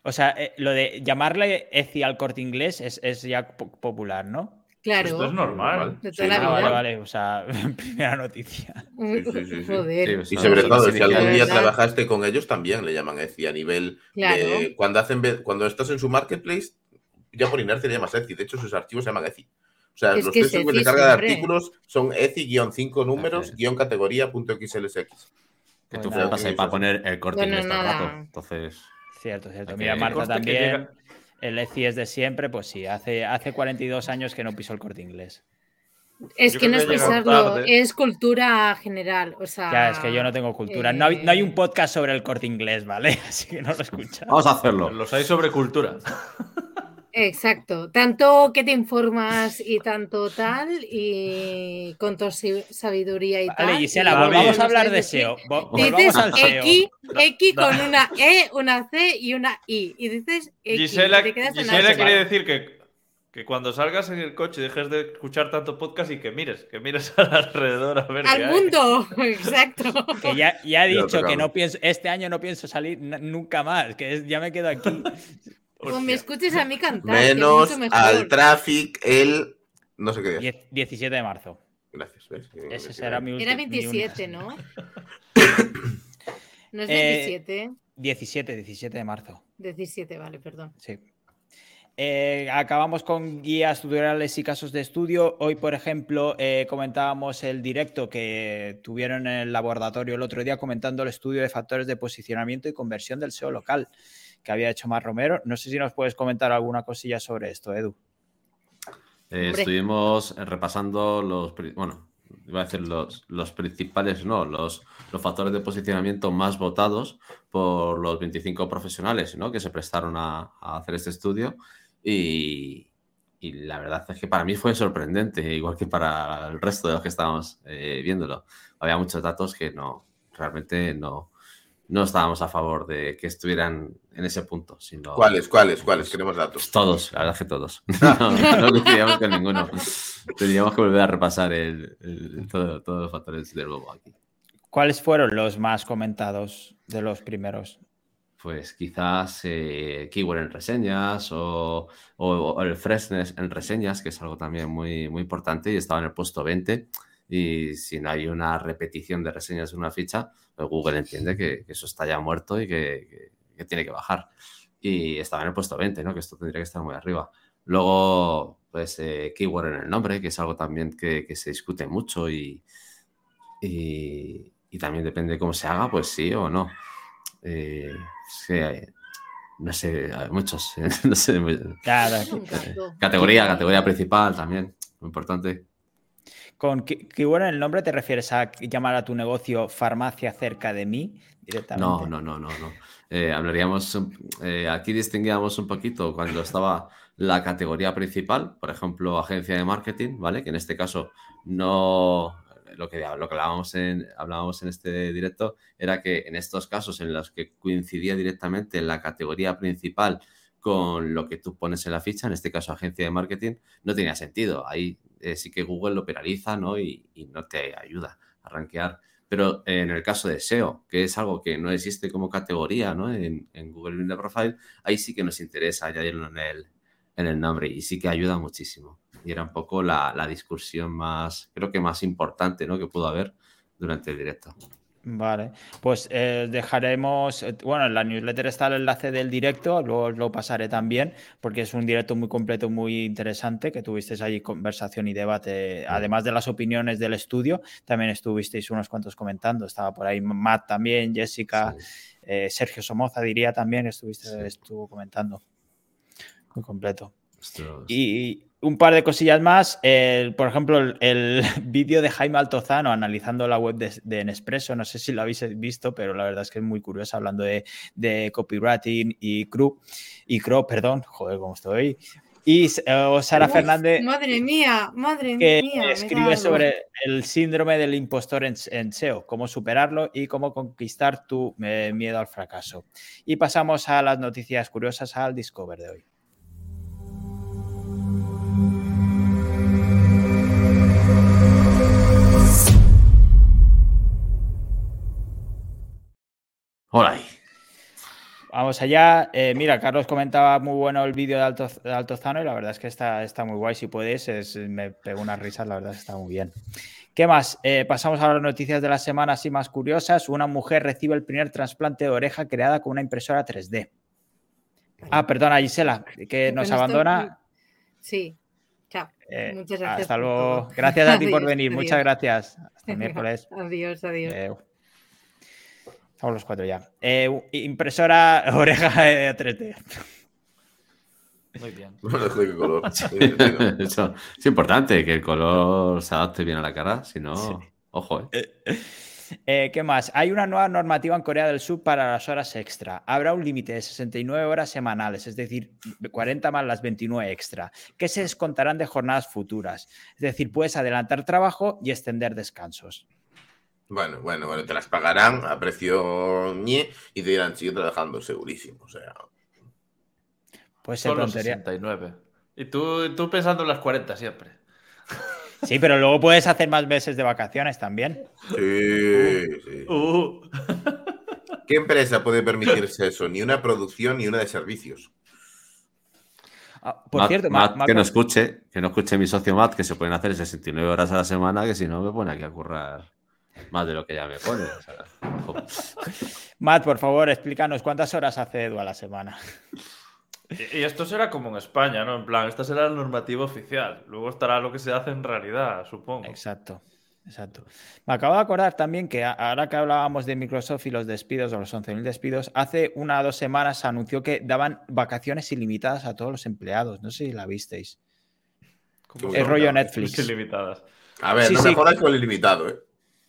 O sea, eh, lo de llamarle Eci al corte inglés es, es ya po- popular, ¿no? Claro. Esto es normal. De Sí, toda la Ah, vida. vale, vale. O sea, primera noticia. Sí, sí, sí, sí. Joder. Sí, Y sobre todo, si algún día trabajaste con ellos, también le llaman ECI a nivel Claro. de. Cuando, hacen, cuando estás en su marketplace, ya por inercia le llamas ECI. De hecho, sus archivos se llaman ECI. O sea, Es los que es textos de carga de artículos son ECI-5 números, guion categoría, punto XLSX. Que Pues tú flipas ahí para poner el corte Bueno, el nada. rato. Entonces. Cierto, cierto. Mira, que- Marta que también. El Eci es de siempre, pues sí, hace, hace 42 años que no pisó el corte inglés. Es Yo que no es pisarlo, tarde. es cultura general. O sea, Ya, es que yo no tengo cultura. No, hay, no hay un eh, podcast sobre el corte inglés, ¿vale? Así que no lo escuchas. Vamos a hacerlo. Los hay sobre cultura. Exacto. Tanto que te informas y tanto tal, y con tu sabiduría y tal. Vale, Gisela, y David. volvamos a hablar de SEO. Dices al SEO. X, con una E, una C y una I. Y dices X. Gisela, y te quedas en Gisela quiere decir que Que cuando salgas en el coche dejes de escuchar tanto podcast y que mires, que mires alrededor a ver qué Al hay. mundo, exacto. Que ya, ya he dicho que no pienso, este año no pienso salir nunca más, que es- ya me quedo aquí. Como me escuches a mí cantar. que es Menos mucho mejor. al traffic el. No sé qué día. Diez- 17 de marzo. Gracias. ¿ves? Ese será mi Era ulti- mi 27, única- ¿no? No es Eh, 27. 17, 17 de marzo. 17, vale, perdón. Sí. Eh, acabamos con guías tutoriales y casos de estudio. Hoy, por ejemplo, eh, comentábamos el directo que tuvieron en el laboratorio el otro día comentando el estudio de factores de posicionamiento y conversión del SEO local que había hecho Mar Romero. No sé si nos puedes comentar alguna cosilla sobre esto, Edu. Eh, estuvimos eh, repasando los, bueno, iba a decir los, los principales, no, los, los factores de posicionamiento más votados por los 25 profesionales ¿no? que se prestaron a, a hacer este estudio y, y la verdad es que para mí fue sorprendente, igual que para el resto de los que estábamos eh, viéndolo. Había muchos datos que no, realmente no, no estábamos a favor de que estuvieran en ese punto, sino... ¿Cuáles, cuáles, cuáles? Queremos datos. Pues todos, la verdad que todos. No, no coincidíamos con ninguno. Tendríamos que volver a repasar el, el- todo- todos los factores del lobo aquí. ¿Cuáles fueron los más comentados de los primeros? Pues quizás eh, keyword en reseñas o, o- o el freshness en reseñas, que es algo también muy, muy importante y estaba en el puesto 20. Y si no hay una repetición de reseñas en una ficha, pues Google entiende que, que eso está ya muerto y que, que- que tiene que bajar. Y estaba en el puesto 20, ¿no? Que esto tendría que estar muy arriba. Luego, pues eh, keyword en el nombre, que es algo también que, se discute mucho y, y, y también depende de cómo se haga, pues sí o no. Eh, no sé, hay muchos. no sé, Claro, gato. categoría, categoría principal también, muy importante. Con que, bueno el nombre te refieres a llamar a tu negocio farmacia cerca de mí directamente. No, no, no, no, no. Eh, hablaríamos, eh, aquí distinguíamos un poquito cuando estaba la categoría principal, por ejemplo, agencia de marketing, ¿vale? Que en este caso no, lo que, lo que hablábamos, en, hablábamos en este directo era que en estos casos en los que coincidía directamente la categoría principal con lo que tú pones en la ficha, en este caso agencia de marketing, no tenía sentido. Ahí eh, sí que Google lo penaliza, ¿no? Y, no te ayuda a rankear. Pero en el caso de SEO, que es algo que no existe como categoría ¿no? en, en Google Business Profile, ahí sí que nos interesa añadirlo en el, en el nombre y sí que ayuda muchísimo. Y era un poco la, la discusión más, creo que más importante ¿no? que pudo haber durante el directo. Vale, pues eh, dejaremos, eh, bueno, en la newsletter está el enlace del directo, luego os lo pasaré también, porque es un directo muy completo, muy interesante, que tuvisteis allí conversación y debate, además de las opiniones del estudio, también estuvisteis unos cuantos comentando, estaba por ahí Matt también, Jessica, Sí. eh, Sergio Somoza diría también, estuviste, Sí. estuvo comentando, muy completo. Y un par de cosillas más. el- por ejemplo, el, el vídeo de Jaime Altozano analizando la web de, de Nespresso. No sé si lo habéis visto, pero la verdad es que es muy curioso hablando de, de copywriting y crew. Y crow, perdón. Joder, cómo estoy. Y eh, Sara Uf, Fernández Madre mía, madre que mía. escribe sobre el síndrome del impostor en, en SEO, cómo superarlo y cómo conquistar tu eh, miedo al fracaso. Y pasamos a las noticias curiosas al Discover de hoy. Hola. Vamos allá. Eh, mira, Carlos comentaba muy bueno el vídeo de, Alto, de Altozano y la verdad es que está, está muy guay. Si puedes, es- me pego unas risas, la verdad es que está muy bien. ¿Qué más? Eh, pasamos a las noticias de la semana así más curiosas. Una mujer recibe el primer trasplante de oreja creada con una impresora 3D. Ah, perdona, Gisela, que nos abandona. Sí. Chao. Eh, Muchas gracias hasta luego. Gracias a ti por venir. adiós. Muchas gracias. Hasta el miércoles. Adiós, adiós. Eh, estamos los cuatro ya. Eh, impresora oreja eh, 3D. Muy bien. No sé de qué color. Eso, es importante que el color se adapte bien a la cara, si no, ojo, ¿eh? Eh, ¿Qué más? Hay una nueva normativa en Corea del Sur para las horas extra. Habrá un límite de 69 horas semanales, es decir, 40 más las 29 extra, que se descontarán de jornadas futuras. Es decir, puedes adelantar trabajo y extender descansos. Bueno, bueno, bueno, te las pagarán a precio ñe y te dirán, sigue trabajando segurísimo. O sea, Pues se Solo plantearía. 69. Y tú, tú pensando en las 40 siempre. Sí, pero luego puedes hacer más meses de vacaciones también. Sí, sí. Uh. ¿Qué empresa puede permitirse eso? Ni una producción ni una de servicios. Ah, por Matt- cierto, Matt, Ma- Ma- que no escuche, que no escuche mi socio Matt, que se pueden hacer 69 horas a la semana, que si no me pone aquí a currar más de lo que ya me pone. o sea, ojo. Matt, por favor, explícanos cuántas horas hace Edu a la semana. Y esto será como en España, ¿no? En plan, esta será la normativa oficial. Luego estará lo que se hace en realidad, supongo. Exacto, exacto. Me acabo de acordar también que ahora que hablábamos de Microsoft y los despidos o los 11.000 despidos, hace una o dos semanas se anunció que daban vacaciones ilimitadas a todos los empleados. No sé si la visteis. Es rollo Netflix. Ilimitadas. A ver, Sí, no sí. me jodas con el ilimitado, ¿eh?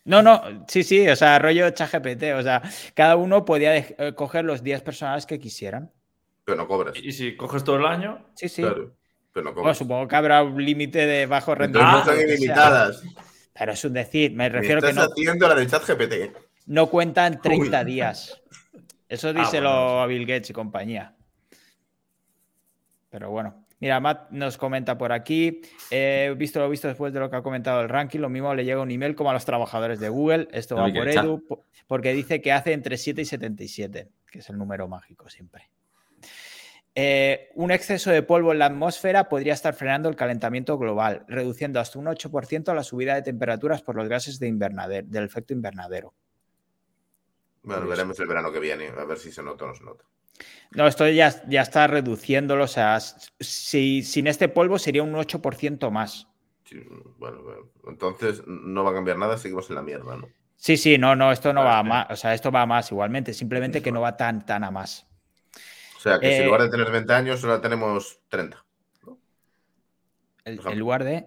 No, no, sí, sí, o sea, rollo ChatGPT. O sea, cada uno podía eh, coger los días personales que quisieran. Pero no cobras. Y si coges todo el año, Sí, sí. Claro. Pero no Bueno, cobras. supongo que habrá un límite de bajo Entonces rendimiento. no son lo que sea. ilimitadas. Pero es un decir, me Me refiero que estás no, haciendo la del chat GPT. no cuentan 30 Uy. días. Eso Ah, díselo bueno, sí. a Bill Gates y compañía. Pero bueno, mira, Matt nos comenta por aquí. He visto lo visto después de lo que ha comentado el ranking. Lo mismo le llega un email como a los trabajadores de Google. Esto No va por echar. Edu, po- porque dice que hace entre 7 y 77, que es el número mágico siempre. Eh, un exceso de polvo en la atmósfera podría estar frenando el calentamiento global, reduciendo hasta un 8% la subida de temperaturas por los gases de invernadero, del efecto invernadero. Bueno, Curioso. veremos el verano que viene, a ver si se nota o no se nota. No, esto ya, ya está reduciéndolo. O sea, si, sin este polvo sería un 8% más. Sí, bueno, bueno, entonces no va a cambiar nada, seguimos en la mierda, ¿no? Sí, sí, no, no, esto no va a más. O sea, esto va a más igualmente. Simplemente que no va tan, tan a más. O sea, que si Eh, en lugar de tener 20 años, ahora tenemos 30. El- en lugar de.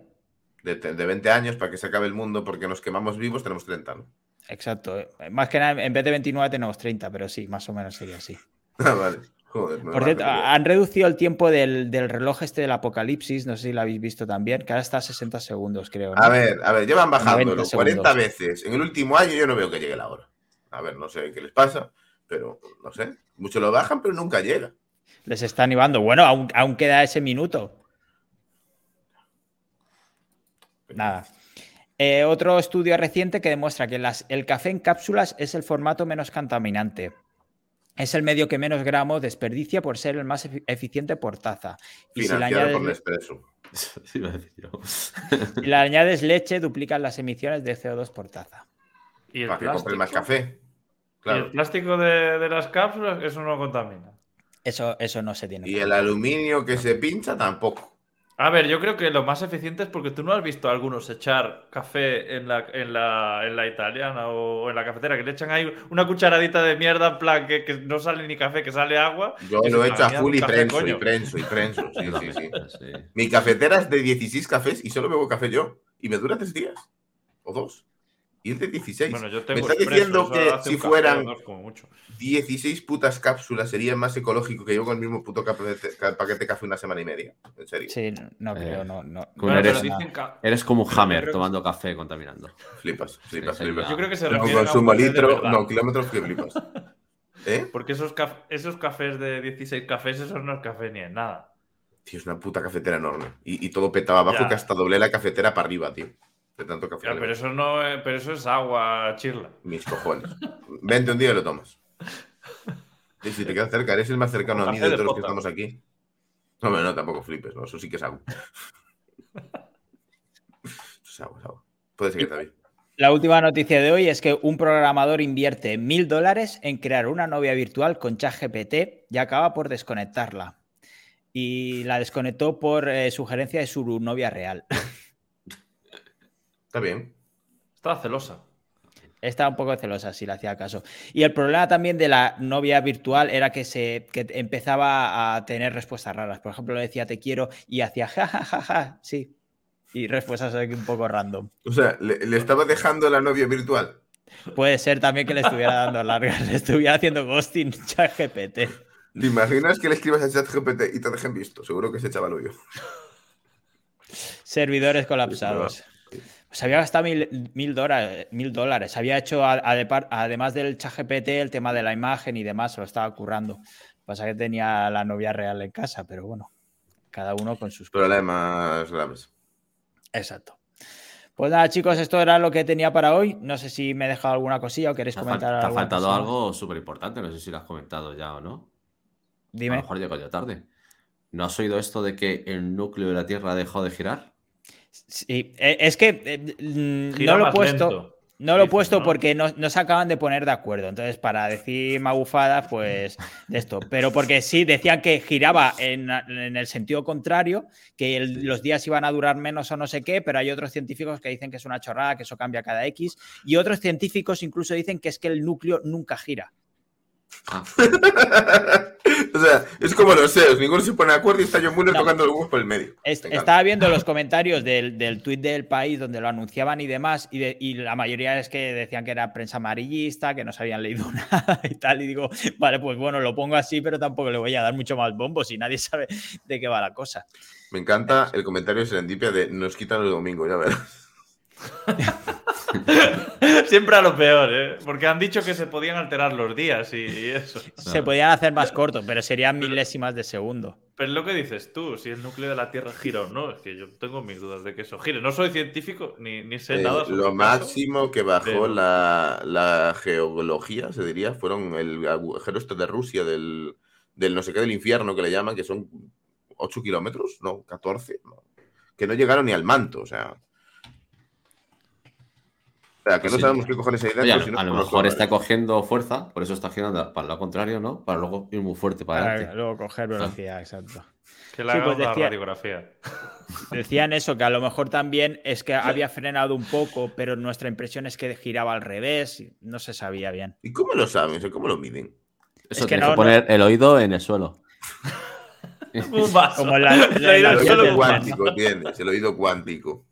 De, de 20 años para que se acabe el mundo porque nos quemamos vivos, tenemos 30, ¿no? Exacto. eh, Más que nada, en vez de 29 tenemos 30, pero sí, más o menos sería así. Ah, vale. Joder, me Por cierto, han reducido el tiempo del, del reloj este del apocalipsis. No sé si lo habéis visto también, que ahora está a 60 segundos, creo. ¿no? A ver, a ver, llevan 90 bajándolo 40 segundos. veces. En el último año yo no veo que llegue la hora. A ver, no sé qué les pasa, pero no sé. Mucho lo bajan, pero nunca llega. Les está animando. Bueno, aún, aún queda ese minuto. Nada. Eh, otro estudio reciente que demuestra que las- el café en cápsulas es el formato menos contaminante. Es el medio que menos gramos desperdicia por ser el más efi- eficiente por taza. Y si le, por añades, Nespresso. Sí, iba a decir yo. si le añades leche, duplican las emisiones de CO2 por taza. y el Para que plástico. compren más café. Y el plástico de, de las cápsulas, eso no contamina. Eso, eso no se tiene. en Y el aluminio que se pincha tampoco. A ver, yo creo que lo más eficiente es porque tú no has visto a algunos echar café en la, en la, en la italiana o en la cafetera, que le echan ahí una cucharadita de mierda, en plan que, que no sale ni café, que sale agua. Yo lo he hecho a "Ah, mira, full y prenso, y coño". prenso, y prenso. Sí, sí. sí. Mi cafetera es de 16 cafés y solo bebo café yo. Y me dura tres días. O dos. Y es de 16. Bueno, yo ¿Me tengo estás diciendo que si fueran o dos como mucho. 16 putas cápsulas sería más ecológico que yo con el mismo puto paquete, de café una semana y media? ¿En serio? Sí, no Eh, creo, no. no eres- como un hammer que- tomando café contaminando. Flipas, flipas, Sí, flipas. Yo creo que se No refieren a un consumo litro, no kilómetros que flipas. ¿Eh? Porque esos, caf- esos cafés de 16 cafés, esos no es café ni es nada. Tío, es una puta cafetera enorme. Y, y todo petaba abajo Ya. que hasta doblé la cafetera para arriba, tío. De tanto café. Pero eso no es, pero eso es agua chirla. Mis cojones. Vente un día y lo tomas. Y si te quedas cerca, eres el más cercano a mí de todos los que estamos aquí. No, no, tampoco flipes, ¿no? Eso sí que es agua. Eso es agua, es agua. Puede ser que David. La última noticia de hoy es que un programador invierte mil dólares en crear una novia virtual con ChatGPT y acaba por desconectarla. Y la desconectó por eh, sugerencia de su novia real. Está bien. Estaba celosa. Estaba un poco celosa si le hacía caso. Y el problema también de la novia virtual era que se que empezaba a tener respuestas raras. Por ejemplo, le decía te quiero y hacía ja, ja, ja, ja, sí. Y respuestas un poco random. O sea, le, le estaba dejando la novia virtual. Puede ser también que le estuviera dando largas, le estuviera haciendo ghosting ChatGPT. ¿Te imaginas que le escribas a ChatGPT y te dejen visto? Seguro que ese chaval huyó. Servidores colapsados. Pues había gastado mil, mil dólares, mil dólares. Había hecho, a- a de par- además del ChatGPT, el tema de la imagen y demás, se lo estaba currando. Pasa que tenía la novia real en casa, pero bueno. cada uno con sus problemas graves. Exacto. Pues nada, chicos, esto era lo que tenía para hoy. No sé si me he dejado alguna cosilla o queréis Te comentar fal- te ha faltado cosa. algo súper importante, no sé si lo has comentado ya o no. A lo Dime. mejor llego yo tarde. ¿No has oído esto de que el núcleo de la Tierra dejó de girar? Sí, eh, es que eh, mm, no lo he puesto. lento, No lo he puesto porque no, no se acaban de poner de acuerdo. Entonces, para decir magufada, pues de esto. Pero porque sí, decían que giraba en, en el sentido contrario, que el- los días iban a durar menos o no sé qué, pero hay otros científicos que dicen que es una chorrada, que eso cambia cada X. Y otros científicos incluso dicen que es que el núcleo nunca gira. Ah, o sea, es como los SEOs, ninguno se pone de acuerdo y está John Muller No. tocando los huevos por el medio. Estaba viendo los comentarios del, del tuit del país donde lo anunciaban y demás, y, de- y la mayoría es que decían que era prensa amarillista, que no se habían leído nada y tal. Y digo, vale, pues bueno, lo pongo así, pero tampoco le voy a dar mucho más bombo si nadie sabe de qué va la cosa. Me encanta el comentario de Serendipia de nos quitan el domingo, ya verás. Siempre a lo peor, ¿eh? Porque han dicho que se podían alterar los días y, y eso. Se podían hacer más cortos, pero serían milésimas de segundo. Pero es lo que dices tú, si el núcleo de la Tierra gira o no, es que yo tengo mis dudas de que eso gire. No soy científico ni, ni sé Eh, nada sobre lo máximo que bajó pero- la, la geología, se diría, fueron el agujero este de Rusia del, del no sé qué del infierno que le llaman, que son 8 kilómetros, no, 14, no, que no llegaron ni al manto, o sea. O sea, que no Sí. sabemos qué cojones hay Oye, dentro. a, es lo mejor está cogiendo fuerza, por eso está girando para el lado contrario, ¿no? Para luego ir muy fuerte para Para adelante. luego coger velocidad, exacto. Que le Sí, pues decía- radiografía. Decían eso, que a lo mejor también es que había frenado un poco, pero nuestra impresión es que giraba al revés, y no se sabía bien. ¿Y cómo lo saben? ¿Cómo lo miden? Eso que tienes no- que poner el oído en el suelo. Un vaso. Como la- la- la- El la- oído cuántico tienes, el oído cuántico.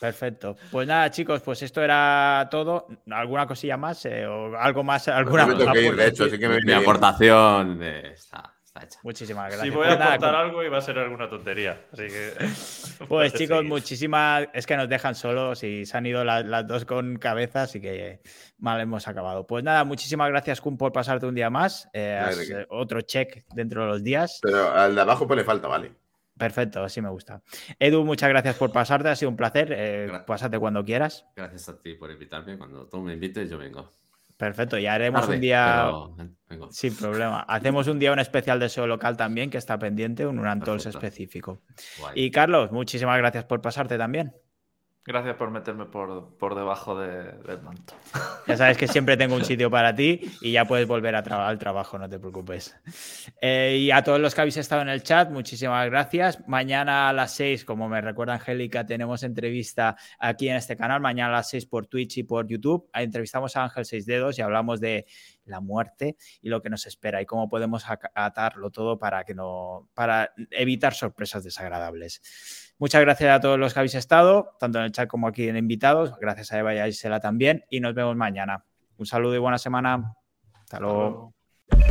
Perfecto. Pues nada, chicos, pues esto era todo. ¿Alguna cosilla más? eh, ¿O algo más? ¿Alguna tengo que ir, de hecho, así que me Mi aportación eh, está, está hecha. Muchísimas gracias. Si voy Pues a nada, contar con- algo y va a ser alguna tontería. Así que. Pues chicos, seguir. muchísimas. Es que nos dejan solos y se han ido las, las dos con cabeza, así que mal hemos acabado. Pues nada, muchísimas gracias, Kun, por pasarte un día más. Eh, Nada, has, eh, otro check dentro de los días. Pero al de abajo pues le falta, vale. Perfecto, así me gusta. Edu, muchas gracias por pasarte, ha sido un placer. eh, pásate cuando quieras. Gracias a ti por invitarme. Cuando tú me invites, yo vengo. Perfecto, ya haremos Tarde, un día. pero. Sin problema. Hacemos un día un especial de SEO local también, que está pendiente, un Unantols específico. Guay. Y Carlos, muchísimas gracias por pasarte también. Gracias por meterme por, por debajo de- del manto. Ya sabes que siempre tengo un sitio para ti y ya puedes volver a tra- al trabajo, no te preocupes. Eh, y a todos los que habéis estado en el chat, muchísimas gracias. Mañana a las 6, como me recuerda Angélica, tenemos entrevista aquí en este canal. Mañana a las 6 por Twitch y por YouTube. Entrevistamos a Ángel Seis Dedos y hablamos de la muerte y lo que nos espera y cómo podemos atarlo todo para, que no, para evitar sorpresas desagradables. Muchas gracias a todos los que habéis estado, tanto en el chat como aquí en invitados. Gracias a Eva y a Isela también. Y nos vemos mañana. Un saludo y buena semana. Hasta luego. Hasta luego.